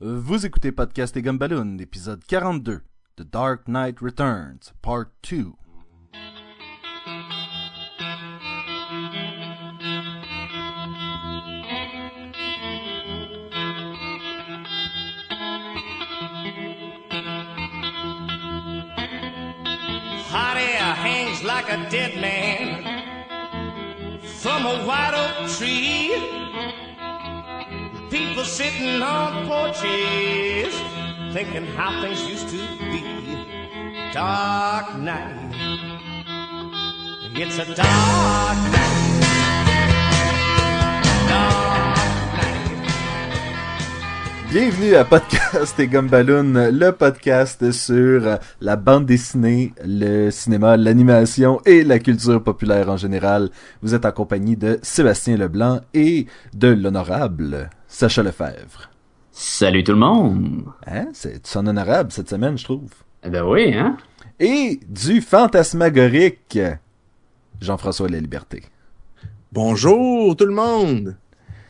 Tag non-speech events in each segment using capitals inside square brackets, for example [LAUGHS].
Vous écoutez Podcast et Gumballoon, épisode 42, The Dark Knight Returns, Part 2. Hot air hangs like a dead man from a white oak tree. People sitting on porches thinking how things used to be. Dark night. It's a dark night. Dark night. Bienvenue à Podcast et Gumballoon, le podcast sur la bande dessinée, le cinéma, l'animation et la culture populaire en général. Vous êtes en compagnie de Sébastien Leblanc et de l'honorable Sacha Lefebvre. Salut tout le monde! Hein? C'est son honorable cette semaine, je trouve. Eh ben oui, hein? Et du fantasmagorique, Jean-François La Liberté. Bonjour tout le monde!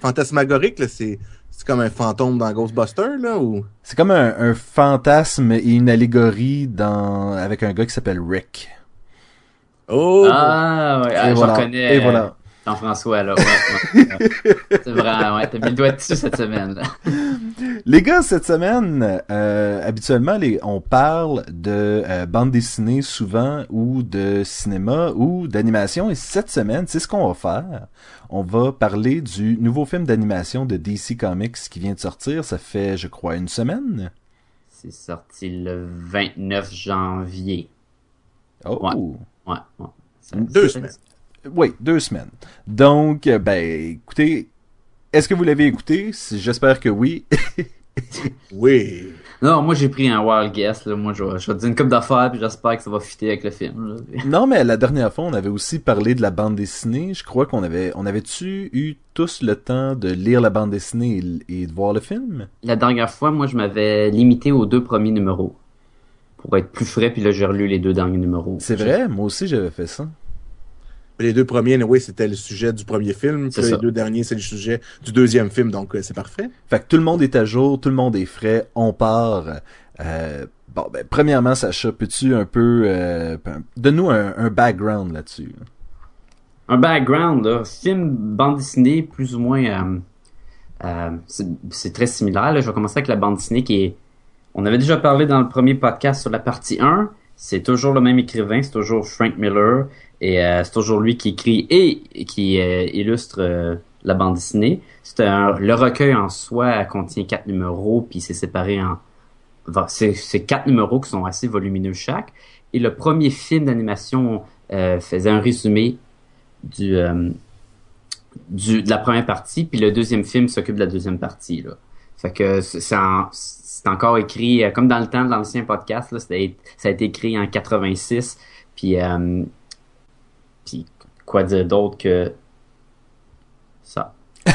Fantasmagorique, là, c'est, c'est comme un fantôme dans Ghostbusters, là, ou? C'est comme un, un fantasme et une allégorie dans avec un gars qui s'appelle Rick. Oh! Ah, ouais, ah, je voilà. reconnais Et voilà. Jean-François, là. Ouais. C'est vrai, ouais, t'as mis le doigt dessus cette semaine, là. Les gars, cette semaine, euh, habituellement, les, on parle de euh, bande dessinée souvent ou de cinéma ou d'animation. Et cette semaine, c'est ce qu'on va faire. On va parler du nouveau film d'animation de DC Comics qui vient de sortir. Ça fait, je crois, une semaine. C'est sorti le 29 janvier. Oh. Ouais. Ouais, ouais. Ça- Deux semaines. Oui, deux semaines. Donc, euh, ben, écoutez, est-ce que vous l'avez écouté? J'espère que oui. [LAUGHS] Oui! Non, moi j'ai pris un wild guess, là. Moi je vais, je vais te dire une coupe d'affaires puis j'espère que ça va fitter avec le film, [LAUGHS] non, mais la dernière fois, on avait aussi parlé de la bande dessinée. Je crois qu'on avait, on avait-tu eu tous le temps de lire la bande dessinée et, et de voir le film? La dernière fois, moi je m'avais limité aux deux premiers numéros. Pour être plus frais, puis là j'ai relu les deux derniers numéros. C'est vrai, moi aussi j'avais fait ça. Les deux premiers, oui, c'était le sujet du premier film, puis les deux derniers, c'est le sujet du deuxième film, donc euh, c'est parfait. Fait que tout le monde est à jour, tout le monde est frais, on part. Euh, bon, ben, premièrement, Sacha, peux-tu un peu, euh, donne-nous un, un background là-dessus. un background, là, film, bande dessinée, plus ou moins, euh, euh, c'est c'est très similaire. Là. Je vais commencer avec la bande dessinée qui est... On avait déjà parlé dans le premier podcast sur la partie 1. C'est toujours le même écrivain, c'est toujours Frank Miller. Et euh, c'est toujours lui qui écrit et qui euh, illustre euh, la bande dessinée. C'est un- le recueil en soi contient quatre numéros, puis c'est séparé en... enfin, C'est quatre numéros qui sont assez volumineux chaque. Et le premier film d'animation euh, faisait un résumé du, euh, du de la première partie, puis le deuxième film s'occupe de la deuxième partie. Là. Fait que c'est en- encore écrit, comme dans le temps de l'ancien podcast, là, ça a été écrit en 86, puis, euh, quoi dire d'autre que ça? [LAUGHS]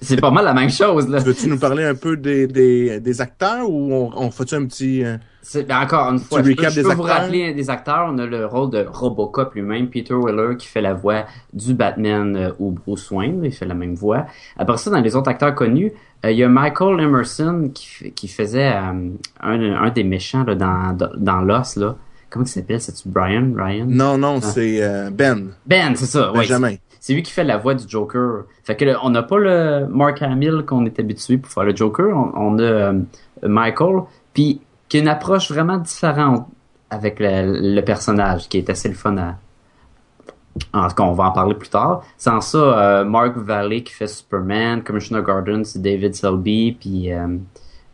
c'est pas mal la même chose. Là. Veux-tu nous parler un peu des, des, des acteurs, ou on, on fait un petit... euh, C'est- ben, encore une fois, je peux, je vous rappeler des acteurs. On a le rôle de Robocop lui-même, Peter Weller, qui fait la voix du Batman euh, ou Bruce Wayne. Il fait la même voix. Après ça, dans les autres acteurs connus, euh, il y a Michael Emerson qui, qui faisait euh, un, un des méchants là, dans, dans, Lost. Là. Comment il s'appelle? C'est-tu Brian? Ryan? Non, non, c'est euh, Ben, Ben, c'est ça. ouais, Benjamin. c'est lui qui fait la voix du Joker. Fait que on n'a pas le Mark Hamill qu'on est habitué pour faire le Joker. On, on a euh, Michael, puis qui a une approche vraiment différente avec le, le personnage, qui est assez le fun à. En tout cas, on va en parler plus tard. Sans ça, euh, Mark Valley qui fait Superman, Commissioner Gordon, c'est David Selby, puis euh,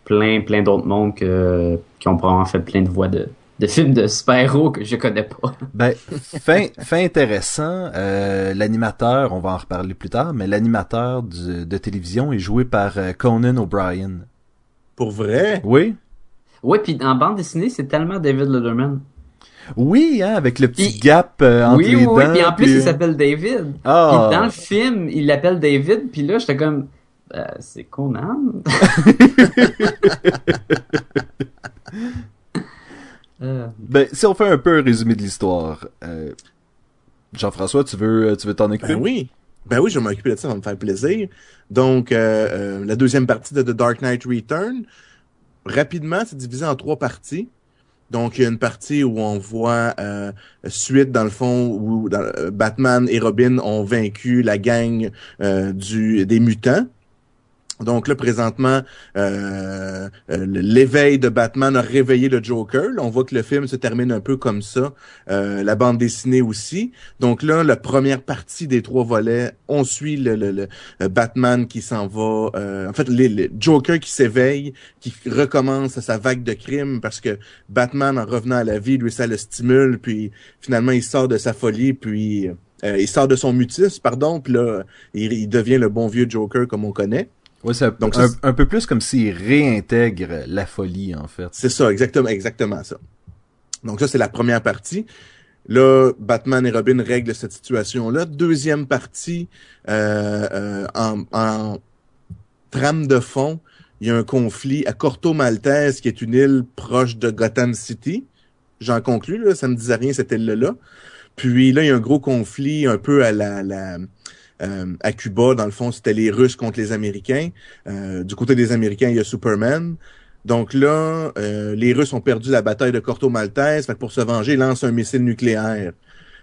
plein, plein d'autres mondes que, qui ont probablement fait plein de voix de, de films de super-héros que je connais pas. Ben, fin, fin intéressant, euh, l'animateur, on va en reparler plus tard, mais l'animateur de télévision est joué par euh, Conan O'Brien. Pour vrai? Oui? Ouais, puis en bande dessinée, c'est tellement David Letterman. Oui, hein, avec le petit Puis- gap euh, entre oui, les oui, dents. oui, puis en plus, puis- il s'appelle David. Puis dans le film, il l'appelle David, puis là, j'étais comme, euh, c'est Conan? [LAUGHS] [LAUGHS] Euh, Ben, si on fait un peu un résumé de l'histoire, euh, Jean-François, tu veux, tu veux t'en occuper? Ben oui. Ben oui, je vais m'occuper de ça, ça va me faire plaisir. Donc, euh, euh, la deuxième partie de The Dark Knight Return, rapidement, c'est divisé en trois parties. Donc, il y a une partie où on voit euh, suite, dans le fond, où dans- euh, Batman et Robin ont vaincu la gang euh, du des mutants. Donc là, présentement, euh, euh, l'éveil de Batman a réveillé le Joker. Là, on voit que le film se termine un peu comme ça. Euh, la bande dessinée aussi. Donc là, la première partie des trois volets, on suit le, le- le, Batman qui s'en va. en fait, les Joker qui s'éveille, qui recommence sa vague de crimes parce que Batman, en revenant à la vie, lui, ça le stimule. Puis finalement, il sort de sa folie, puis il sort de son mutisme, pardon. Puis là, il, il devient le bon vieux Joker comme on connaît. Ouais, c'est Donc, un, peu plus comme s'il réintègre la folie, en fait. C'est ça, exactement, exactement ça. Donc ça, c'est la première partie. Là, Batman et Robin règlent cette situation-là. Deuxième partie, euh, euh, en, en trame de fond, il y a un conflit à Corto Maltese, qui est une île proche de Gotham City. J'en conclus, là, ça me disait rien cette île-là. Puis là, il y a un gros conflit un peu à la, la euh, à Cuba, dans le fond, c'était les Russes contre les Américains. Euh, du côté des Américains, il y a Superman. Donc là, euh, les Russes ont perdu la bataille de Corto Maltese. Fait que pour se venger, ils lancent un missile nucléaire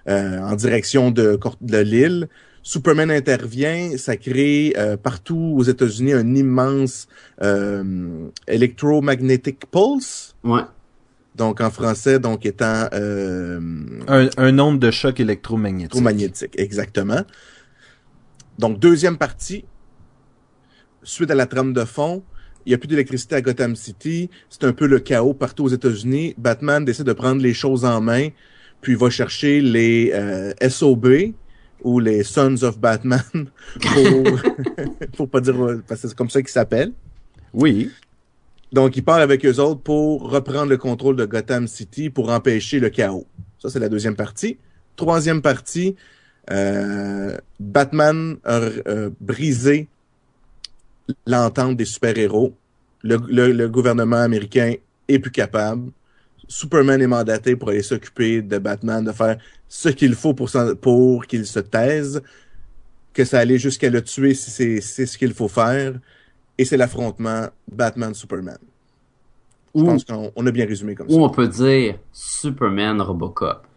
euh, en direction de, de l'île. Superman intervient, ça crée euh, partout aux États-Unis un immense euh, electromagnetic pulse. Ouais. Donc en français, donc étant euh, Un, un nombre de chocs électromagnétiques. électromagnétique, exactement. Donc, deuxième partie, suite à la trame de fond, il n'y a plus d'électricité à Gotham City, c'est un peu le chaos partout aux États-Unis. Batman décide de prendre les choses en main, puis il va chercher les euh, SOB ou les Sons of Batman [LAUGHS] pour, [LAUGHS] pour pas dire parce que c'est comme ça qu'ils s'appellent. Oui. Donc, il part avec eux autres pour reprendre le contrôle de Gotham City pour empêcher le chaos. Ça, c'est la deuxième partie. Troisième partie, Batman a euh, brisé l'entente des super-héros. Le, le- le gouvernement américain est plus capable. Superman est mandaté pour aller s'occuper de Batman, de faire ce qu'il faut pour, pour qu'il se taise, que ça allait jusqu'à le tuer si c'est c'est ce qu'il faut faire. Et c'est l'affrontement Batman-Superman. Je pense qu'on on a bien résumé comme ça. ou on peut dire Superman Robocop. Est-ce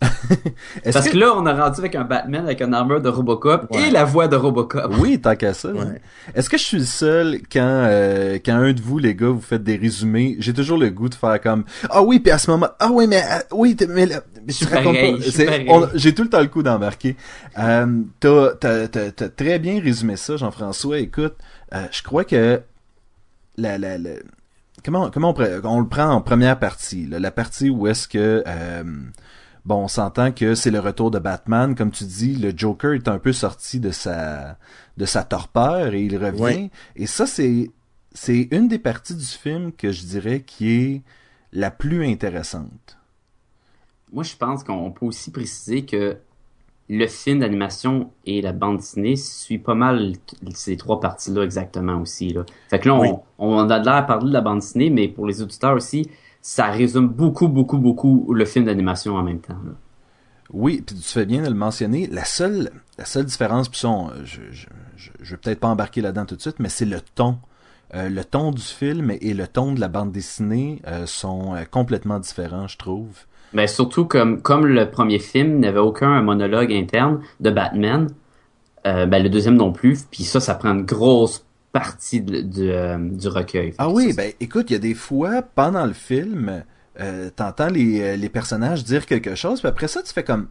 [LAUGHS] Parce que... que là, on a rendu avec un Batman avec une armure de Robocop Ouais. et la voix de Robocop. Oui, tant qu'à ça. Ouais. Est-ce que je suis le seul quand euh, quand un de vous les gars vous faites des résumés, j'ai toujours le goût de faire comme ah oui puis à ce moment ah oui mais euh, oui mais là, pas. je on- J'ai tout le temps le coup d'embarquer. Euh, t'as t'as t'as t'as très bien résumé ça Jean-François. Écoute, euh, je crois que la la, la comment comment on, on le prend en première partie là, la partie où est-ce que euh, Bon, on s'entend que c'est le retour de Batman, comme tu dis, le Joker est un peu sorti de sa de sa torpeur et il revient. Et ça, c'est c'est une des parties du film que je dirais qui est la plus intéressante. Moi, je pense qu'on peut aussi préciser que le film d'animation et la bande dessinée suit pas mal ces trois parties-là exactement aussi. Là. Fait que là, on, Oui. on a l'air à parler de la bande dessinée, mais pour les auditeurs aussi, ça résume beaucoup, beaucoup, beaucoup le film d'animation en même temps. là. Oui, puis tu fais bien de le mentionner. La seule la seule différence, puis on- je, je, je, je vais peut-être pas embarquer là-dedans tout de suite, mais c'est le ton. Euh, le ton du film et le ton de la bande dessinée euh, sont euh, complètement différents, je trouve. Ben, surtout comme, comme le premier film n'avait aucun monologue interne de Batman, euh, ben, le deuxième non plus, puis ça, ça prend une grosse partie de- du, euh, du recueil. Ah oui, ça, ben écoute, il y a des fois pendant le film, euh, t'entends les, euh, les personnages dire quelque chose, puis après ça tu fais comme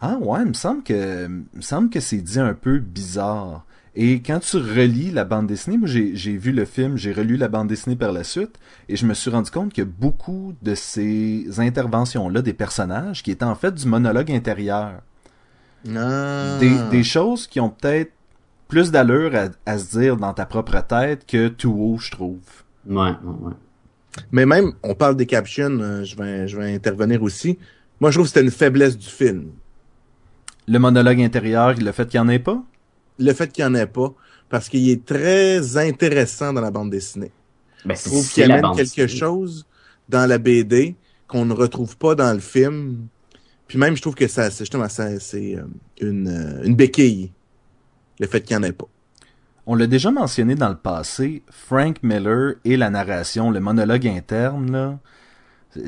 ah ouais, il me semble que me semble que c'est dit un peu bizarre. Et quand tu relis la bande dessinée, moi j'ai j'ai vu le film, j'ai relu la bande dessinée par la suite, et je me suis rendu compte que beaucoup de ces interventions-là des personnages qui étaient en fait du monologue intérieur, Ah. des, des choses qui ont peut-être plus d'allure à, à se dire dans ta propre tête que tout haut, je trouve. Ouais, ouais, ouais. Mais même, on parle des captions, euh, je vais, je vais intervenir aussi. Moi, je trouve que c'était une faiblesse du film. Le monologue intérieur, le fait qu'il n'y en ait pas? Le fait qu'il n'y en ait pas, parce qu'il est très intéressant dans la bande dessinée. Ben, Je trouve qu'il amène quelque dessinée. chose dans la BD qu'on ne retrouve pas dans le film. Puis même, je trouve que ça, c'est justement, ça, c'est euh, une, euh, une béquille le fait qu'il n'y en ait pas. On l'a déjà mentionné dans le passé, Frank Miller et la narration, le monologue interne,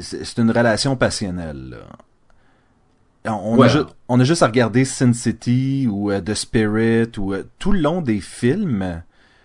c'est une relation passionnelle. là. On, on Ouais. a, ju- on a juste à regarder Sin City ou euh, The Spirit ou euh, tout le long des films,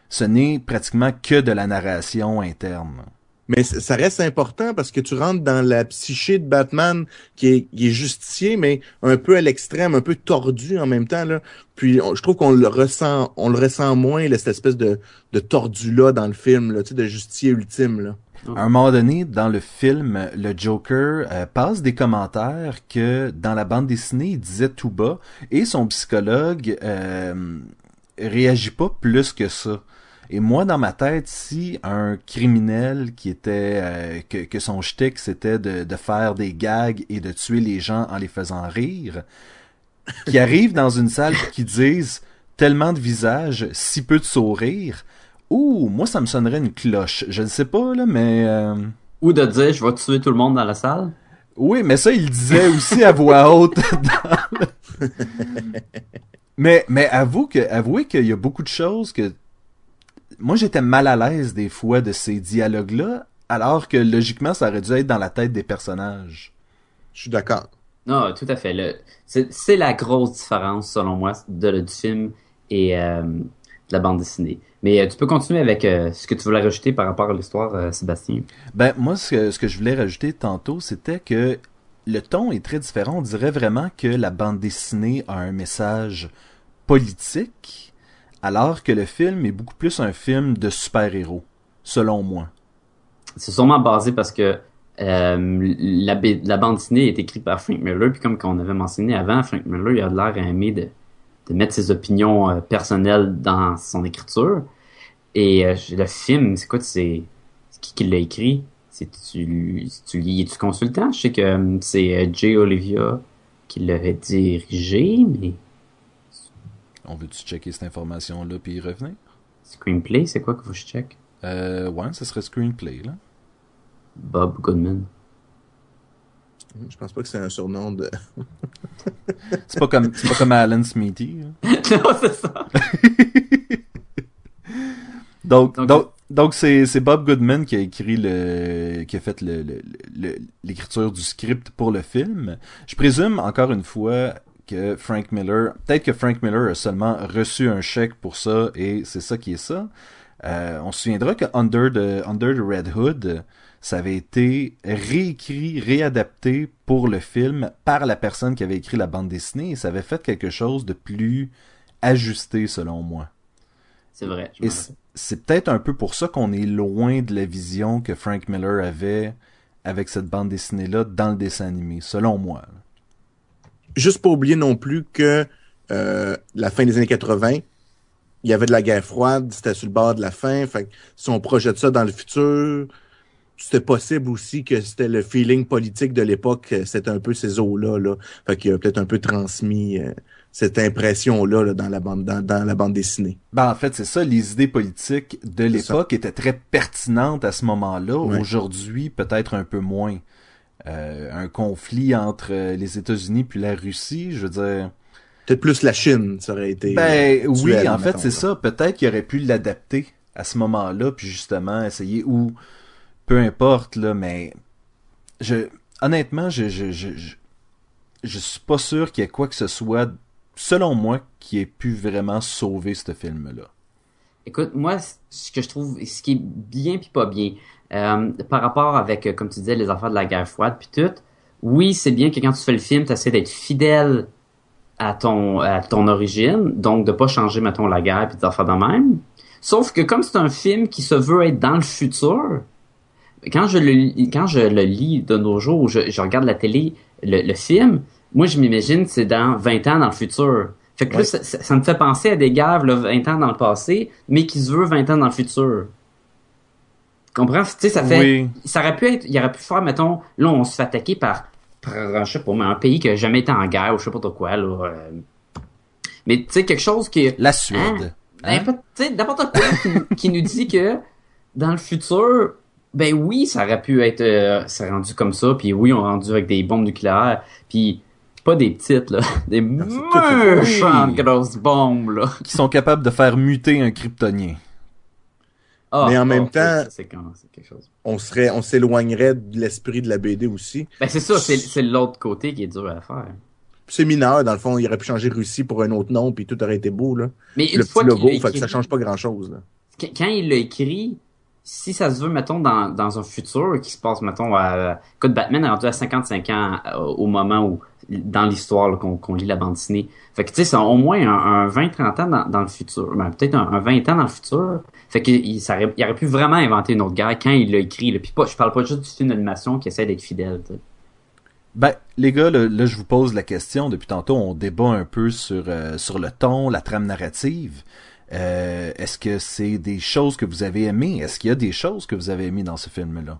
ce n'est pratiquement que de la narration interne. Mais ça reste important parce que tu rentres dans la psyché de Batman qui est, qui mais un peu à l'extrême, un peu tordu en même temps. Là. Puis je trouve qu'on le ressent, on le ressent moins, là, cette espèce de, tordu-là dans le film, là, tu de justicier ultime. Là. À un moment donné, dans le film, le Joker euh, passe des commentaires que dans la bande dessinée, il disait tout bas et son psychologue euh, réagit pas plus que ça. Et moi, dans ma tête, si un criminel qui était euh, que, que son shtick c'était de, de faire des gags et de tuer les gens en les faisant rire, qui [LAUGHS] arrive dans une salle et qui disent tellement de visages, si peu de sourires, ouh, moi ça me sonnerait une cloche. Je ne sais pas là, mais euh, Ou de dire, je vais tuer tout le monde dans la salle. oui, mais ça, il le disait aussi à voix [LAUGHS] haute. dans le- mais, mais avoue que, avouez qu'il y a beaucoup de choses que, moi, j'étais mal à l'aise des fois de ces dialogues-là, alors que logiquement, ça aurait dû être dans la tête des personnages. Je suis d'accord. Non, tout à fait. C'est la grosse différence, selon moi, de, du film et euh, de la bande dessinée. Mais euh, tu peux continuer avec euh, ce que tu voulais rajouter par rapport à l'histoire, euh, Sébastien? Ben, moi, ce que, ce que je voulais rajouter tantôt, c'était que le ton est très différent. On dirait vraiment que la bande dessinée a un message politique, alors que le film est beaucoup plus un film de super-héros, selon moi. C'est sûrement basé parce que euh, la, bande dessinée est écrite par Frank Miller, puis comme on avait mentionné avant, Frank Miller il a l'air à aimer de, mettre ses opinions euh, personnelles dans son écriture. Et euh, le film, c'est quoi, c'est qui l'a écrit? C'est tu, tu tu consultant? Je sais que c'est Jay Olivia qui l'avait dirigé, mais On veut-tu checker cette information-là puis y revenir? screenplay, c'est quoi que faut que je check? Euh, ouais, ce serait screenplay, là. Bob Goodman. Je pense pas que c'est un surnom de. [LAUGHS] C'est pas comme, c'est pas comme Alan Smithy. [LAUGHS] non, c'est ça. [LAUGHS] Donc, Donc- donc, donc c'est, c'est Bob Goodman qui a écrit le, qui a fait le, le- le- l'écriture du script pour le film. Je présume, encore une fois, que Frank Miller, peut-être que Frank Miller a seulement reçu un chèque pour ça et c'est ça qui est ça. Euh, on se souviendra que Under the, Under the Red Hood, ça avait été réécrit, réadapté pour le film par la personne qui avait écrit la bande dessinée et ça avait fait quelque chose de plus ajusté selon moi. C'est vrai. je Et c'est peut-être un peu pour ça qu'on est loin de la vision que Frank Miller avait avec cette bande dessinée-là dans le dessin animé, selon moi. Juste pas oublier non plus que euh, la fin des années 80, il y avait de la guerre froide, c'était sur le bord de la fin. Fait que si on projette ça dans le futur, c'était possible aussi que c'était le feeling politique de l'époque, euh, c'était un peu ces eaux-là. Là. Fait qu'il a peut-être un peu transmis euh, cette impression-là là, dans, la bande, dans, dans la bande dessinée. Ben, en fait, c'est ça, les idées politiques de l'époque étaient très pertinentes à ce moment-là. Ouais. Aujourd'hui, peut-être un peu moins. Euh, un conflit entre euh, les États-Unis puis la Russie, je veux dire... Peut-être plus la Chine, ça aurait été. Ben euh, oui, en fait, c'est ça. Peut-être qu'il aurait pu l'adapter à ce moment-là, puis justement essayer ou peu importe là, mais je honnêtement, je je je je, je suis pas sûr qu'il y ait quoi que ce soit, selon moi, qui ait pu vraiment sauver ce film-là. Écoute, moi, ce que je trouve, ce qui est bien puis pas bien, euh, par rapport avec, euh, comme tu disais, les affaires de la guerre froide puis tout, oui, c'est bien que quand tu fais le film, tu essaies d'être fidèle à ton, à ton origine, donc de pas changer, mettons, la guerre puis des affaires de même. Sauf que comme c'est un film qui se veut être dans le futur, quand je le, lis- quand je le lis de nos jours, je, je regarde la télé, le, le film, moi, je m'imagine que c'est dans 20 ans dans le futur. Fait que là, Ouais. ça, ça- ça me fait penser à des gars, là, 20 ans dans le passé, mais qui se veut 20 ans dans le futur. Tu comprends? Tu sais, ça fait, Oui. ça aurait pu être, il aurait pu faire, mettons, là, on se fait attaquer par, par je sais pas, mais un pays qui a jamais été en guerre ou je sais pas trop quoi, là. euh. Mais, tu sais, quelque chose qui, La Suède. Hein? Tu sais, n'importe quoi qui, [LAUGHS] qui nous dit que dans le futur, ben oui, ça aurait pu être euh, c'est rendu comme ça, puis oui, on est rendu avec des bombes nucléaires, puis pas des petites, là. [LAUGHS] Des méchantes Oui. grosses bombes, là. Qui sont capables de faire muter un kryptonien. Ah, Mais en même oh, temps- ça, C'est quand- c'est quelque chose. On serait, on s'éloignerait de l'esprit de la BD aussi. Ben, c'est ça, c'est l'autre côté qui est dur à faire. C'est mineur, dans le fond, il aurait pu changer Russie pour un autre nom, puis tout aurait été beau, là. Mais une le fois petit logo, fait que ça change pas grand-chose, là. Qu- quand il l'a écrit, si ça se veut, mettons, dans, dans un futur qui se passe, mettons, à... Écoute, Batman est rendu à 55 ans euh, au moment où, dans l'histoire, qu'on lit la bande dessinée. Fait que, tu sais, c'est au moins un, un 20-30 ans dans, dans le futur. Ben, peut-être un, un 20 ans dans le futur. Fait que il, ça aurait, il aurait pu vraiment inventer une autre guerre quand il l'a écrit. Là. Puis pas, je parle pas juste du film d'animation qui essaie d'être fidèle. Ben, les gars, là, là, je vous pose la question. Depuis tantôt, on débat un peu sur, euh, sur le ton, la trame narrative. Euh, Est-ce que c'est des choses que vous avez aimées? Est-ce qu'il y a des choses que vous avez aimées dans ce film-là?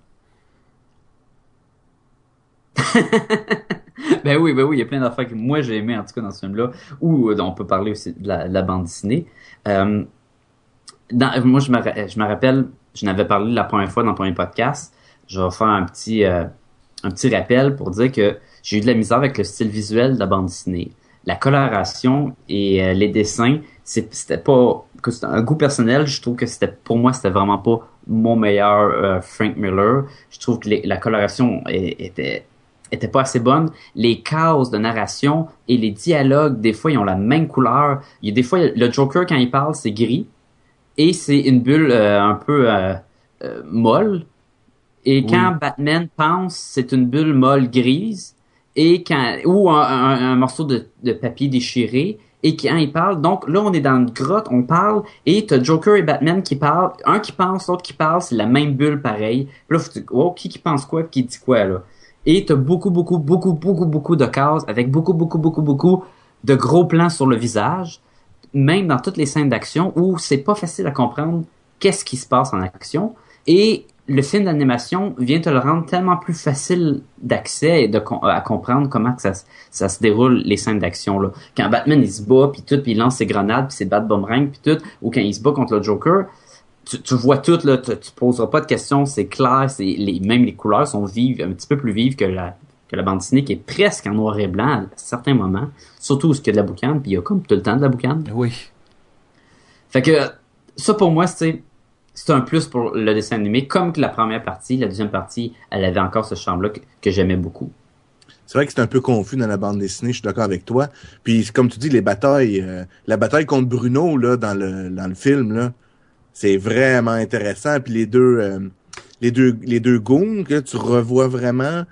[LAUGHS] Ben oui, ben oui, il y a plein d'affaires que moi j'ai aimé en tout cas dans ce film-là, ou euh, on peut parler aussi de la, de la bande dessinée. Euh, moi, je me, rappelle, je n'avais parlé la première fois dans le premier podcast. Je vais faire un petit, euh, un petit rappel pour dire que j'ai eu de la misère avec le style visuel de la bande dessinée. La coloration et euh, les dessins, c'était pas un goût personnel. Je trouve que c'était pour moi c'était vraiment pas mon meilleur euh, Frank Miller. Je trouve que la coloration était pas assez bonne. Les chaos de narration et les dialogues, des fois, ils ont la même couleur. Il y a des fois, le Joker, quand il parle, c'est gris. Et c'est une bulle euh, un peu euh, euh, molle. Et quand Batman pense, c'est une bulle molle grise. Et quand, ou un, un- un morceau de, de papier déchiré. Et quand il parle, donc là, on est dans une grotte, on parle, et t'as Joker et Batman qui parlent. Un qui pense, l'autre qui parle, c'est la même bulle pareil. Puis là, faut oh, qui qui pense quoi, qui dit quoi, là. Et t'as beaucoup, beaucoup, beaucoup, beaucoup, beaucoup de cases avec beaucoup, beaucoup, beaucoup, beaucoup de gros plans sur le visage, même dans toutes les scènes d'action où c'est pas facile à comprendre qu'est-ce qui se passe en action. Et le film d'animation vient te le rendre tellement plus facile d'accès et de à comprendre comment que ça, se- déroule les scènes d'action là. Quand Batman il se bat puis tout puis il lance ses grenades puis ses bat boomerang puis tout ou quand il se bat contre le Joker, tu, tu vois tout là, tu, tu poseras pas de questions, c'est clair, c'est les même les couleurs sont vives, un petit peu plus vives que la que la bande dessinée qui est presque en noir et blanc à certains moments, surtout où il y a de la boucane, puis il y a comme tout le temps de la boucane. Oui. Fait que ça pour moi c'est c'est un plus pour le dessin animé comme que la première partie, la deuxième partie, elle avait encore ce charme là que, que j'aimais beaucoup. C'est vrai que c'est un peu confus dans la bande dessinée, je suis d'accord avec toi. Puis comme tu dis, les batailles, euh, la bataille contre Bruno là dans le dans le film là, c'est vraiment intéressant. Puis les deux euh, les deux les deux goons que tu revois vraiment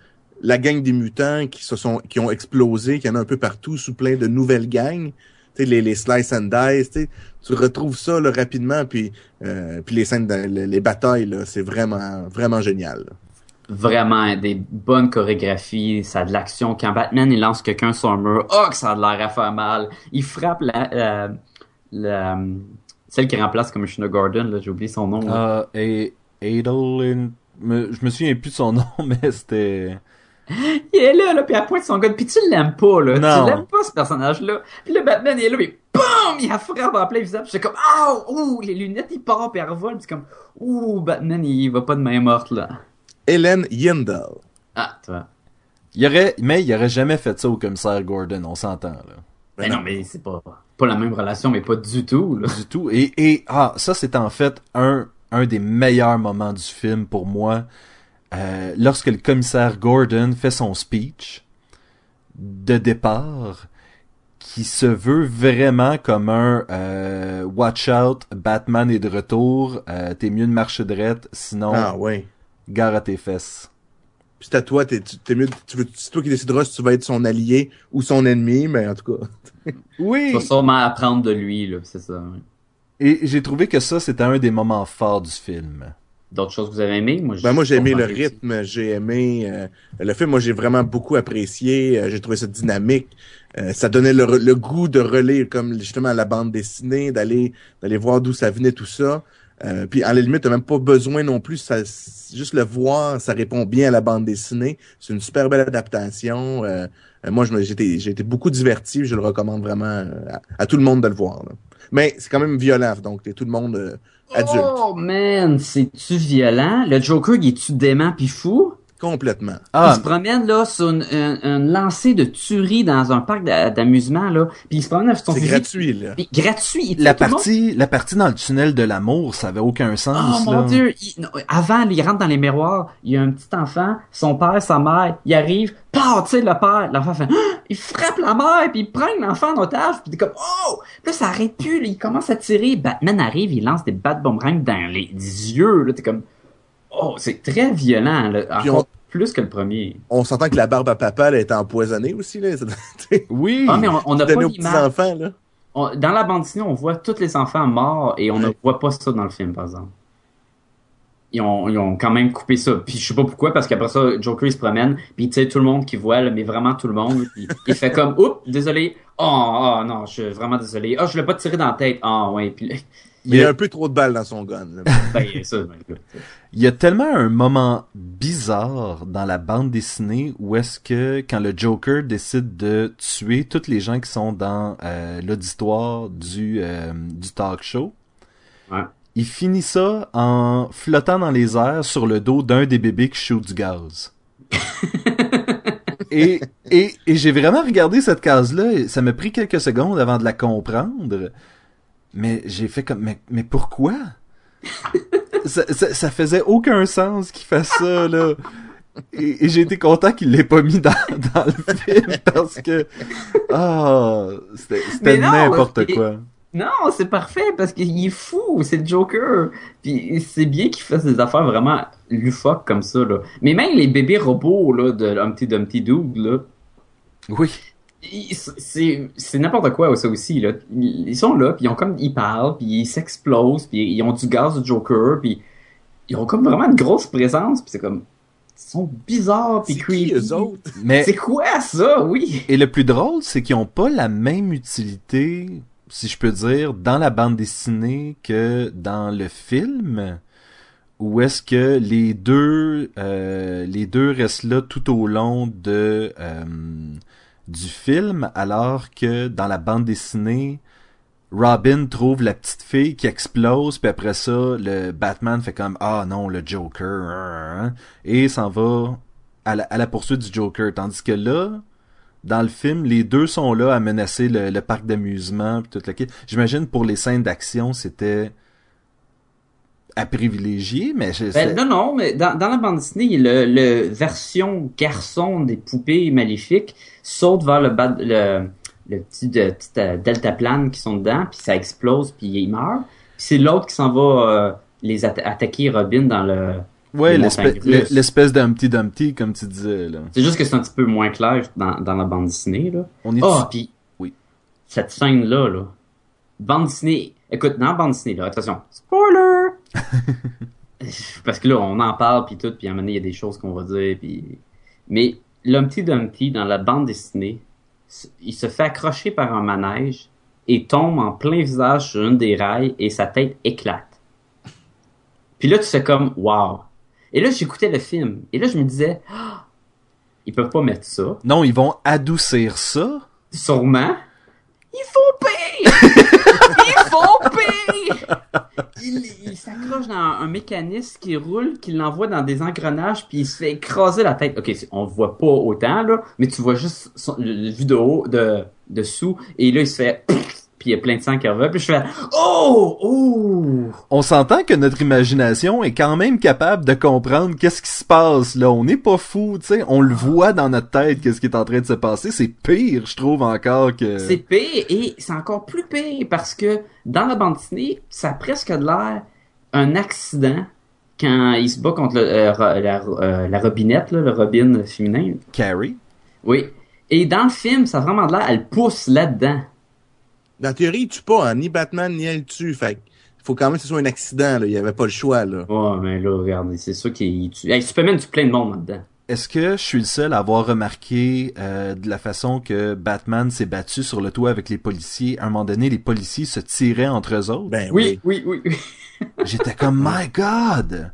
la gang des mutants qui se sont qui ont explosé, qui y en a un peu partout sous plein de nouvelles gangs. Tu sais, les, les slice and dice, tu retrouves ça là, rapidement, puis euh, puis les scènes, de- les, les batailles là, c'est vraiment vraiment génial. là. Vraiment des bonnes chorégraphies, ça a de l'action. Quand Batman il lance quelqu'un sur un mur, oh que ça a de l'air à faire mal. Il frappe la, la, la- celle qui remplace Commissioner Gordon, là, j'ai oublié son nom. là. Euh, et Adeline... me- Je me souviens plus de son nom, [LAUGHS] mais c'était... [LAUGHS] Il est là, là, puis elle pointe son gun, puis tu l'aimes pas, là. Non. Tu l'aimes pas, ce personnage-là. Puis le Batman, il est là, puis BAM! Il a frappe en plein visage, puis c'est comme, oh, ouh, les lunettes, il part, puis elle revole, puis c'est comme, ouh, Batman, il va pas de main morte, là. Hélène Yindel. Ah. Il aurait... Mais il aurait jamais fait ça au commissaire Gordon, on s'entend, là. Ben non, mais c'est pas, pas la même relation, mais pas du tout, là. du tout. Et, et ah, ça c'est en fait un, un des meilleurs moments du film pour moi. Euh, lorsque le commissaire Gordon fait son speech de départ, qui se veut vraiment comme un euh, Watch out, Batman est de retour, euh, t'es mieux de marcher drette, sinon Ah ouais. gare à tes fesses. Puis c'est à toi, t'es, t'es mieux, tu veux, c'est toi qui décideras si tu vas être son allié ou son ennemi, mais en tout cas. [LAUGHS] Oui. Tu vas sûrement apprendre de lui, là, c'est ça. ouais. Et j'ai trouvé que ça c'était un des moments forts du film. D'autres choses que vous avez aimées? Moi, Ben moi j'ai aimé le réussi. rythme, j'ai aimé euh, le film, moi j'ai vraiment beaucoup apprécié, euh, j'ai trouvé ça dynamique, Euh, ça donnait le, le goût de relire comme justement la bande dessinée, d'aller d'aller voir d'où ça venait tout ça. Euh, puis à la limite, t'as même pas besoin non plus, ça, juste le voir, ça répond bien à la bande dessinée. C'est une super belle adaptation. Euh, euh, moi, me- j'ai été, beaucoup diverti, je le recommande vraiment à, à tout le monde de le voir. là. Mais c'est quand même violent, donc t'es tout le monde euh, adulte. Oh man, c'est-tu violent? Le Joker, il est-tu dément pis fou? Complètement. Ah, Il se promène là sur une, une, une lancée de tuerie dans un parc d'a- d'amusement là, puis il se promène avec son C'est gratuit, là. puis gratuit. il la monde. partie, la partie dans le tunnel de l'amour, ça avait aucun sens, Oh là. mon dieu, il- non, avant là, il rentre dans les miroirs, il y a un petit enfant, son père, sa mère, il arrive, pah, tu sais le père, l'enfant fait Ah! il frappe la mère puis il prend l'enfant en otage, puis t'es comme oh, Puis là ça arrête plus, là, il commence à tirer, Batman arrive, il lance des bats de boomerang dans les yeux, là t'es comme oh, c'est très violent là, Puis encore on- plus que le premier. On s'entend que la barbe à papa, elle est empoisonnée aussi, là. [LAUGHS] Oui. Ah mais on on n'a pas l'image. petits-enfants, là. On- dans la bande dessinée, on voit tous les enfants morts et on ne voit pas ça dans le film, par exemple. Ils ont, ils ont quand même coupé ça. Puis je sais pas pourquoi, parce qu'après ça, Joker il se promène, puis tu sais, tout le monde qui voit, là, mais vraiment tout le monde, puis il fait comme [LAUGHS] Oups, désolé. Oh, oh non, je suis vraiment désolé. Oh, je l'ai pas tiré dans la tête. Ah ouais, puis là, Mais il y a un peu trop de balles dans son gun, là. [LAUGHS] ben ça, ben. Il y a tellement un moment bizarre dans la bande dessinée où est-ce que quand le Joker décide de tuer tous les gens qui sont dans euh, l'auditoire du, euh, du talk show, Ouais. il finit ça en flottant dans les airs sur le dos d'un des bébés qui shoot du gaz. [LAUGHS] et et, et j'ai vraiment regardé cette case-là, et ça m'a pris quelques secondes avant de la comprendre. Mais j'ai fait comme, mais, mais pourquoi? ça, ça, ça faisait aucun sens qu'il fasse ça, là. Et, et j'ai été content qu'il l'ait pas mis dans, [LAUGHS] dans le film parce que, ah, c'était c'était n'importe quoi. Non, c'est parfait parce qu'il est fou, c'est le Joker. Puis c'est bien qu'il fasse des affaires vraiment loufoques comme ça là. Mais même les bébés robots là de Humpty Dumpty Dude là, Oui. Ils- c'est c'est n'importe quoi ça aussi là. Ils sont là puis ils ont comme ils parlent puis ils s'explosent puis ils ont du gaz du Joker puis ils ont comme vraiment une grosse présence puis c'est comme ils sont bizarres puis C'est qui, creepy. eux autres? Mais, C'est quoi ça? Oui. et le plus drôle, c'est qu'ils ont pas la même utilité, si je peux dire, dans la bande dessinée que dans le film. Où est-ce que les deux, euh, les deux restent là tout au long de, euh, du film, alors que dans la bande dessinée, Robin trouve la petite fille qui explose, puis après ça, le Batman fait comme ah non le Joker, hein, et s'en va à la, poursuite du Joker, tandis que là, dans le film, les deux sont là à menacer le, parc d'amusement puis tout le. J'imagine pour les scènes d'action, c'était à privilégier, mais je, Ben, non, non, mais dans, dans la bande dessinée, le, le version garçon des poupées maléfiques saute vers le bas, le, le petit, de, petit euh, deltaplane qui sont dedans, puis ça explose, puis il meurt. Puis c'est l'autre qui s'en va euh, les atta- attaquer Robin dans le... ouais, les l'espèce d'Humpty Dumpty, comme tu disais, là. C'est juste que c'est un petit peu moins clair dans, dans la bande dessinée, là. On est Ah, puis Oui. cette scène-là, là, bande dessinée, écoute, dans la bande dessinée, là, attention, spoiler! [LAUGHS] Parce que là, on en parle, puis tout, puis à un moment donné, il y a des choses qu'on va dire, puis... Mais l'Humpty Dumpty, dans la bande dessinée, il se fait accrocher par un manège et tombe en plein visage sur une des rails et sa tête éclate. Puis là, tu fais comme, wow! Et là, j'écoutais le film, et là, je me disais, Ah, ils peuvent pas mettre ça. Non, ils vont adoucir ça. Sûrement. Il faut payer! [LAUGHS] Il faut [LAUGHS] Il, il s'accroche dans un, mécanisme qui roule, qui l'envoie dans des engrenages, puis il se fait écraser la tête. Ok, on voit pas autant, là, mais tu vois juste son, le, le vue de haut, de, dessous, et là, il se fait... Puis il y a plein de sang qui revient, puis je fais... Oh! Oh! On s'entend que notre imagination est quand même capable de comprendre qu'est-ce qui se passe là. On n'est pas fou, tu sais. On le voit dans notre tête qu'est-ce qui est en train de se passer. C'est pire, je trouve encore que. C'est pire et c'est encore plus pire parce que dans la bande dessinée, ça a presque de l'air un accident quand il se bat contre le, euh, la, euh, la robinette, là, le robin féminin. Carrie. Oui. Et dans le film, ça a vraiment de l'air, elle pousse là-dedans. Dans la théorie, il tue pas, hein, ni Batman, ni elle tue. Fait il faut quand même que ce soit un accident, là. Il y avait pas le choix, là. Ouais, mais là, regardez, c'est sûr qu'il tue. Hey, Superman tue plein de monde là-dedans. Est-ce que je suis le seul à avoir remarqué euh, de la façon que Batman s'est battu sur le toit avec les policiers? À un moment donné, les policiers se tiraient entre eux autres. Ben Oui, oui. oui, oui. oui. [LAUGHS] J'étais comme, my God!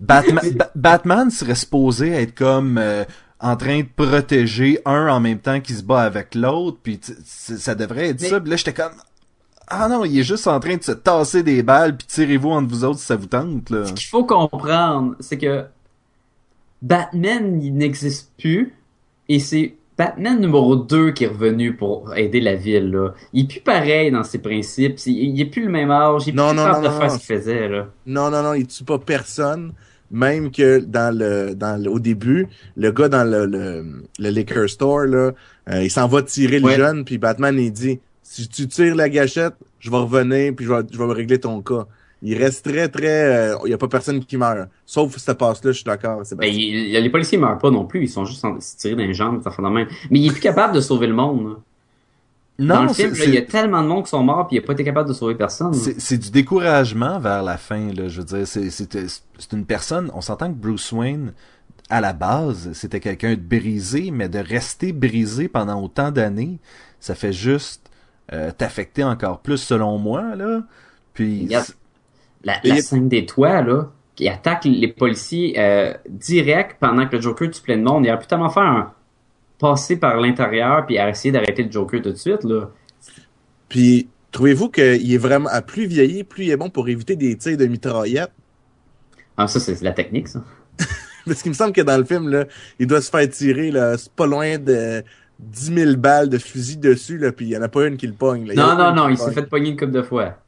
Batman, [LAUGHS] Ba- Batman serait supposé être comme euh, en train de protéger un en même temps qui se bat avec l'autre, puis ça devrait être Mais- ça. Puis là, j'étais comme, ah non, il est juste en train de se tasser des balles, puis tirez-vous entre vous autres si ça vous tente, là. Ce qu'il faut comprendre, c'est que Batman, il n'existe plus, et c'est Batman numéro 2 qui est revenu pour aider la ville, là. Il est plus pareil dans ses principes, il, il est plus le même âge, il est Non, plus non, capable non, de non, faire non. ce qu'il faisait, là. Non, non, non, il tue pas personne. Même que dans le, dans le, au début, le gars dans le, le, le liquor store, là, euh, il s'en va tirer le Ouais. jeune, puis Batman, il dit, si tu tires la gâchette, je vais revenir, puis je vais, je vais régler ton cas. Il reste très, très, euh, il y a pas personne qui meurt. Sauf cette passe-là, je suis d'accord. c'est Ben, les policiers meurent pas non plus, ils sont juste en, se tirer dans les jambes, ça fait de même. Mais il est plus capable de sauver le monde, là. Dans le film, il y a tellement de monde qui sont morts puis il a pas été capable de sauver personne. C'est du découragement vers la fin, là. Je veux dire, c'est une personne. On s'entend que Bruce Wayne, à la base, c'était quelqu'un de brisé, mais de rester brisé pendant autant d'années, ça fait juste euh, t'affecter encore plus, selon moi, là. Puis Regarde. La, la il y a- scène des toits, là, qui attaque les policiers euh, direct pendant que le Joker tue plein de monde, il aurait pu tellement faire un passer par l'intérieur puis essayer d'arrêter le Joker tout de suite, là. Puis, trouvez-vous qu'il est vraiment, à plus vieillir, plus il est bon pour éviter des tirs de mitraillette? Ah, ça, c'est la technique, ça. [LAUGHS] Parce qu'il me semble que dans le film, là, il doit se faire tirer, là, c'est pas loin de 10 000 balles de fusil dessus, là, puis il y en a pas une qui le pogne, là. Non, non, non, il s'est fait pogner une couple de fois.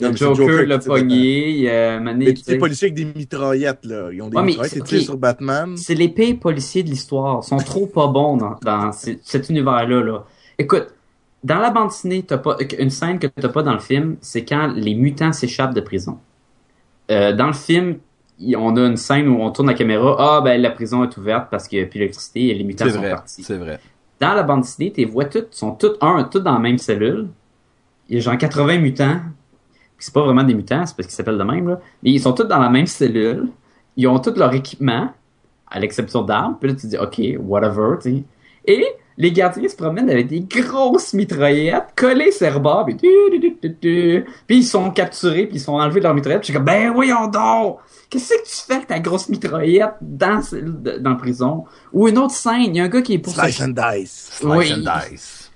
Non, Le c'est Joker l'a pogné, il a mané, Mais les policiers avec des mitraillettes, là. Ils ont des Ouais, mitraillettes, sur Batman. C'est les pires policiers de l'histoire. Ils sont trop pas bons dans, dans cet univers-là. Là. Écoute, dans la bande dessinée, t'as pas une scène que t'as pas dans le film, c'est quand les mutants s'échappent de prison. Euh, dans le film, on a une scène où on tourne la caméra. Ah ben la prison est ouverte parce qu'il y a plus d'électricité et les mutants c'est sont vrai, partis. c'est vrai. Dans la bande dessinée, tes voix toutes sont toutes un, toutes dans la même cellule. Il y a genre 80 mutants. C'est pas vraiment des mutants, c'est parce qu'ils s'appellent de même là. Mais ils sont tous dans la même cellule. Ils ont tout leur équipement, à l'exception d'armes. Puis là tu dis ok, whatever, tu sais. Et les gardiens se promènent avec des grosses mitraillettes collées sur le bord, puis, ils sont capturés, puis ils sont enlevés de leur mitraillette. Puis je suis comme ben voyons donc, qu'est-ce que tu fais avec ta grosse mitraillette dans dans la prison? Ou une autre scène, il y a un gars qui est pour se Slice and dice. Oui. and dice.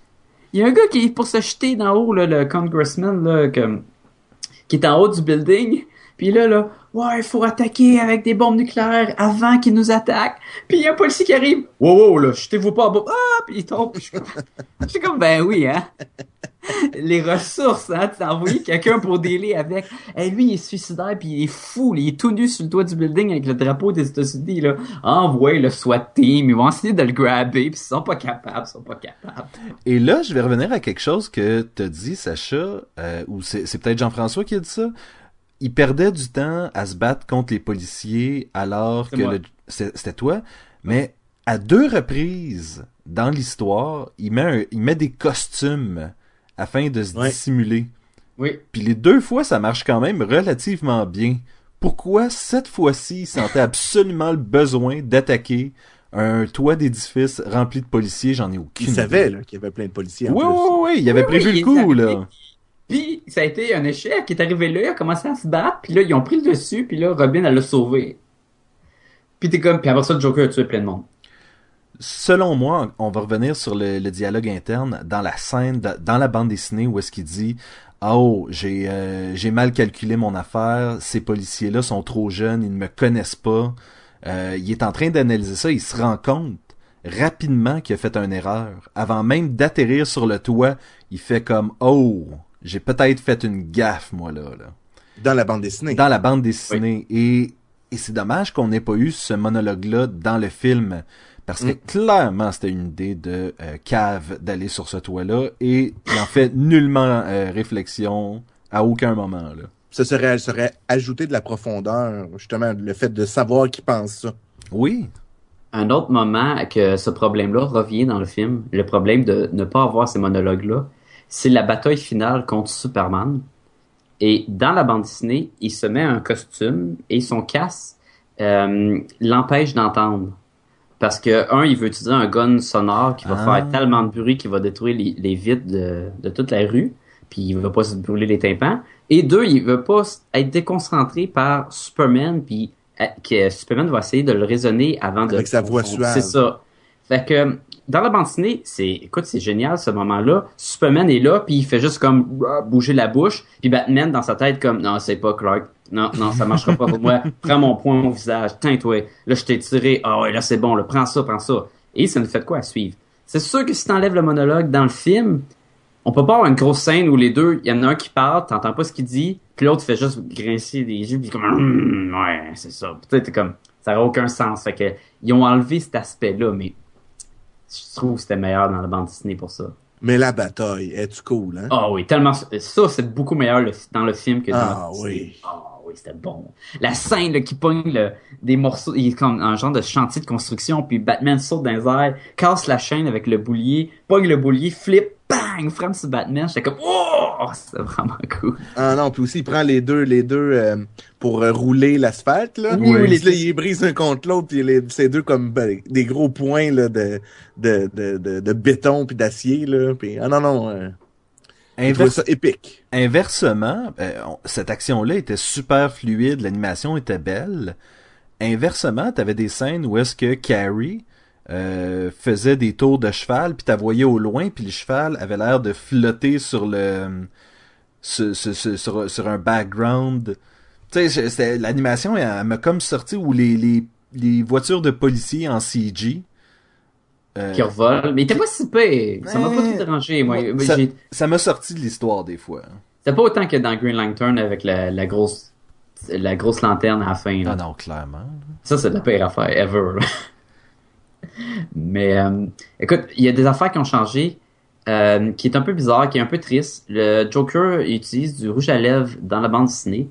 il y a un gars qui est pour se jeter d'en haut, là, le congressman, là, que- qui est en haut du building. Puis là, là, ouais, il faut attaquer avec des bombes nucléaires avant qu'ils nous attaquent. Puis il y a un policier qui arrive. Wow, wow, là, jetez-vous pas en bas. Ah, puis il tombe. [LAUGHS] Je suis comme, ben oui, hein. Les ressources, hein. Tu as envoyé quelqu'un pour dealer avec. Et lui, il est suicidaire, puis il est fou. Il est tout nu sur le toit du building avec le drapeau des États-Unis, là. Envoie le SWAT team. Ils vont essayer de le grabber, puis ils sont pas capables, ils sont pas capables. Et là, je vais revenir à quelque chose que t'as dit, Sacha, euh, ou c'est c'est peut-être Jean-François qui a dit ça. Il perdait du temps à se battre contre les policiers alors C'est que le- c'était toi. Mais à deux reprises dans l'histoire, il met un- il met des costumes afin de se Ouais. dissimuler. Oui. Puis les deux fois, ça marche quand même relativement bien. Pourquoi cette fois-ci, il sentait absolument le besoin d'attaquer un toit d'édifice rempli de policiers? J'en ai aucune Il idée. savait, là, qu'il y avait plein de policiers en Oui, plus. oui, oui, il avait Oui, prévu oui, le il coup, là. Puis ça a été un échec. Il est arrivé là, il a commencé à se battre, puis là, ils ont pris le dessus, puis là, Robin, elle l'a sauvé. Puis t'es comme, puis après ça, le Joker a tué plein de monde. Selon moi, on va revenir sur le, le dialogue interne dans la scène, dans la bande dessinée où est-ce qu'il dit Oh, j'ai euh, j'ai mal calculé mon affaire, ces policiers-là sont trop jeunes, ils ne me connaissent pas. Euh, il est en train d'analyser ça, il se rend compte rapidement qu'il a fait une erreur. Avant même d'atterrir sur le toit, il fait comme Oh, j'ai peut-être fait une gaffe, moi là. là Dans la bande dessinée. dans la bande dessinée. Et, et c'est dommage qu'on n'ait pas eu ce monologue-là dans le film. Parce que Mm. clairement, c'était une idée de euh, Cave d'aller sur ce toit-là. Et il en fait nullement euh, réflexion à aucun moment. Là. Ça serait, serait ajouter de la profondeur, justement, le fait de savoir qui pense ça. Oui. Un autre moment que ce problème-là revient dans le film, le problème de ne pas avoir ces monologues-là, c'est la bataille finale contre Superman. Et dans la bande dessinée, il se met un costume et son casque euh, l'empêche d'entendre. Parce que, un, il veut utiliser un gun sonore qui va Ah. faire tellement de bruit qu'il va détruire les, les vitres de, de toute la rue, puis il veut pas se brûler les tympans. Et deux, il veut pas être déconcentré par Superman, puis euh, que Superman va essayer de le raisonner avant de... Avec sa voix suave. C'est ça. Fait que, dans la bande dessinée, c'est, écoute, c'est génial ce moment-là. Superman est là, puis il fait juste comme bouger la bouche, puis Batman dans sa tête comme non, c'est pas Clark, Non, non, ça marchera pas pour moi. Prends mon poing au visage. Tiens, toi. Là, je t'ai tiré. Ah ouais, là, c'est bon. Là, prends ça, prends ça. Et ça nous fait de quoi à suivre? C'est sûr que si t'enlèves le monologue dans le film, on peut pas avoir une grosse scène où les deux, il y en a un qui parle, t'entends pas ce qu'il dit, puis l'autre fait juste grincer des yeux, puis comme, Hum, ouais, c'est ça. Peut-être t'es comme, ça n'a aucun sens. Fait que, ils ont enlevé cet aspect-là, mais je trouve que c'était meilleur dans la bande dessinée pour ça. Mais la bataille, est-tu cool, hein? Ah oui, tellement, ça, c'est beaucoup meilleur le- dans le film que dans Ah la oui. Ah oui, c'était bon. La scène là, qui pogne le- des morceaux, il est comme un genre de chantier de construction, puis Batman saute dans les airs, casse la chaîne avec le boulier, pogne le boulier, flip, bang, frappe sur Batman. J'étais comme, oh, [LAUGHS] c'était vraiment cool. Ah non, puis aussi, il prend les deux, les deux euh, pour euh, rouler l'asphalte, là. Oui, les- là, il brise un contre l'autre, puis les, ces deux comme ben, des gros points là, de, de, de, de, de béton puis d'acier, là. Puis, ah non, non, euh, ça épique. Inversement, euh, on- cette action-là était super fluide, l'animation était belle. Inversement, t'avais des scènes où est-ce que Carrie euh, faisait des tours de cheval, puis t'as voyé au loin, puis le cheval avait l'air de flotter sur le sur, sur, sur- sur- sur un background. Tu sais, l'animation, elle, elle m'a comme sorti où les, les, les voitures de policiers en CG. Euh, Qui revole. Mais il était pas si pire. Ça m'a pas tout dérangé, moi. Ça- m'a sorti de l'histoire des fois. C'était pas autant que dans Green Lantern avec la, la grosse, la grosse lanterne à la fin, là. Ah non, clairement. Ça, c'est la pire affaire ever. [LAUGHS] Mais euh, écoute, il y a des affaires qui ont changé, euh, qui est un peu bizarre, qui est un peu triste. Le Joker utilise du rouge à lèvres dans la bande dessinée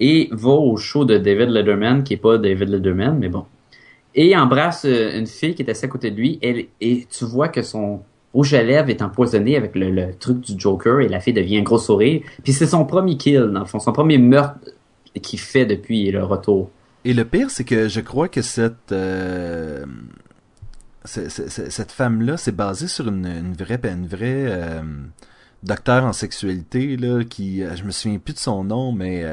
et va au show de David Letterman, qui est pas David Letterman, mais bon. Et embrasse euh, une fille qui est assise à côté de lui, et, tu vois que son rouge à lèvres est empoisonné avec le, truc du Joker, et la fille devient un gros sourire. Puis c'est son premier kill, dans le fond, son premier meurtre qu'il fait depuis le retour. Et le pire, c'est que je crois que cette euh, cette femme-là, c'est basé sur une, une vraie une vraie euh, docteur en sexualité là, qui, je me souviens plus de son nom, mais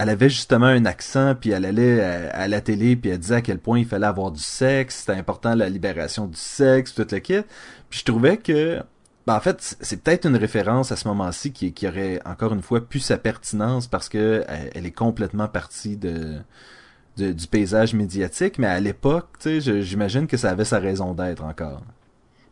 elle avait justement un accent, puis elle allait à, à la télé, puis elle disait à quel point il fallait avoir du sexe, c'était important la libération du sexe, tout le kit. Puis je trouvais que ben, en fait, c'est peut-être une référence à ce moment-ci qui, aurait encore une fois pu sa pertinence parce que elle, elle est complètement partie du paysage médiatique, mais à l'époque, tu sais, j'imagine que ça avait sa raison d'être encore.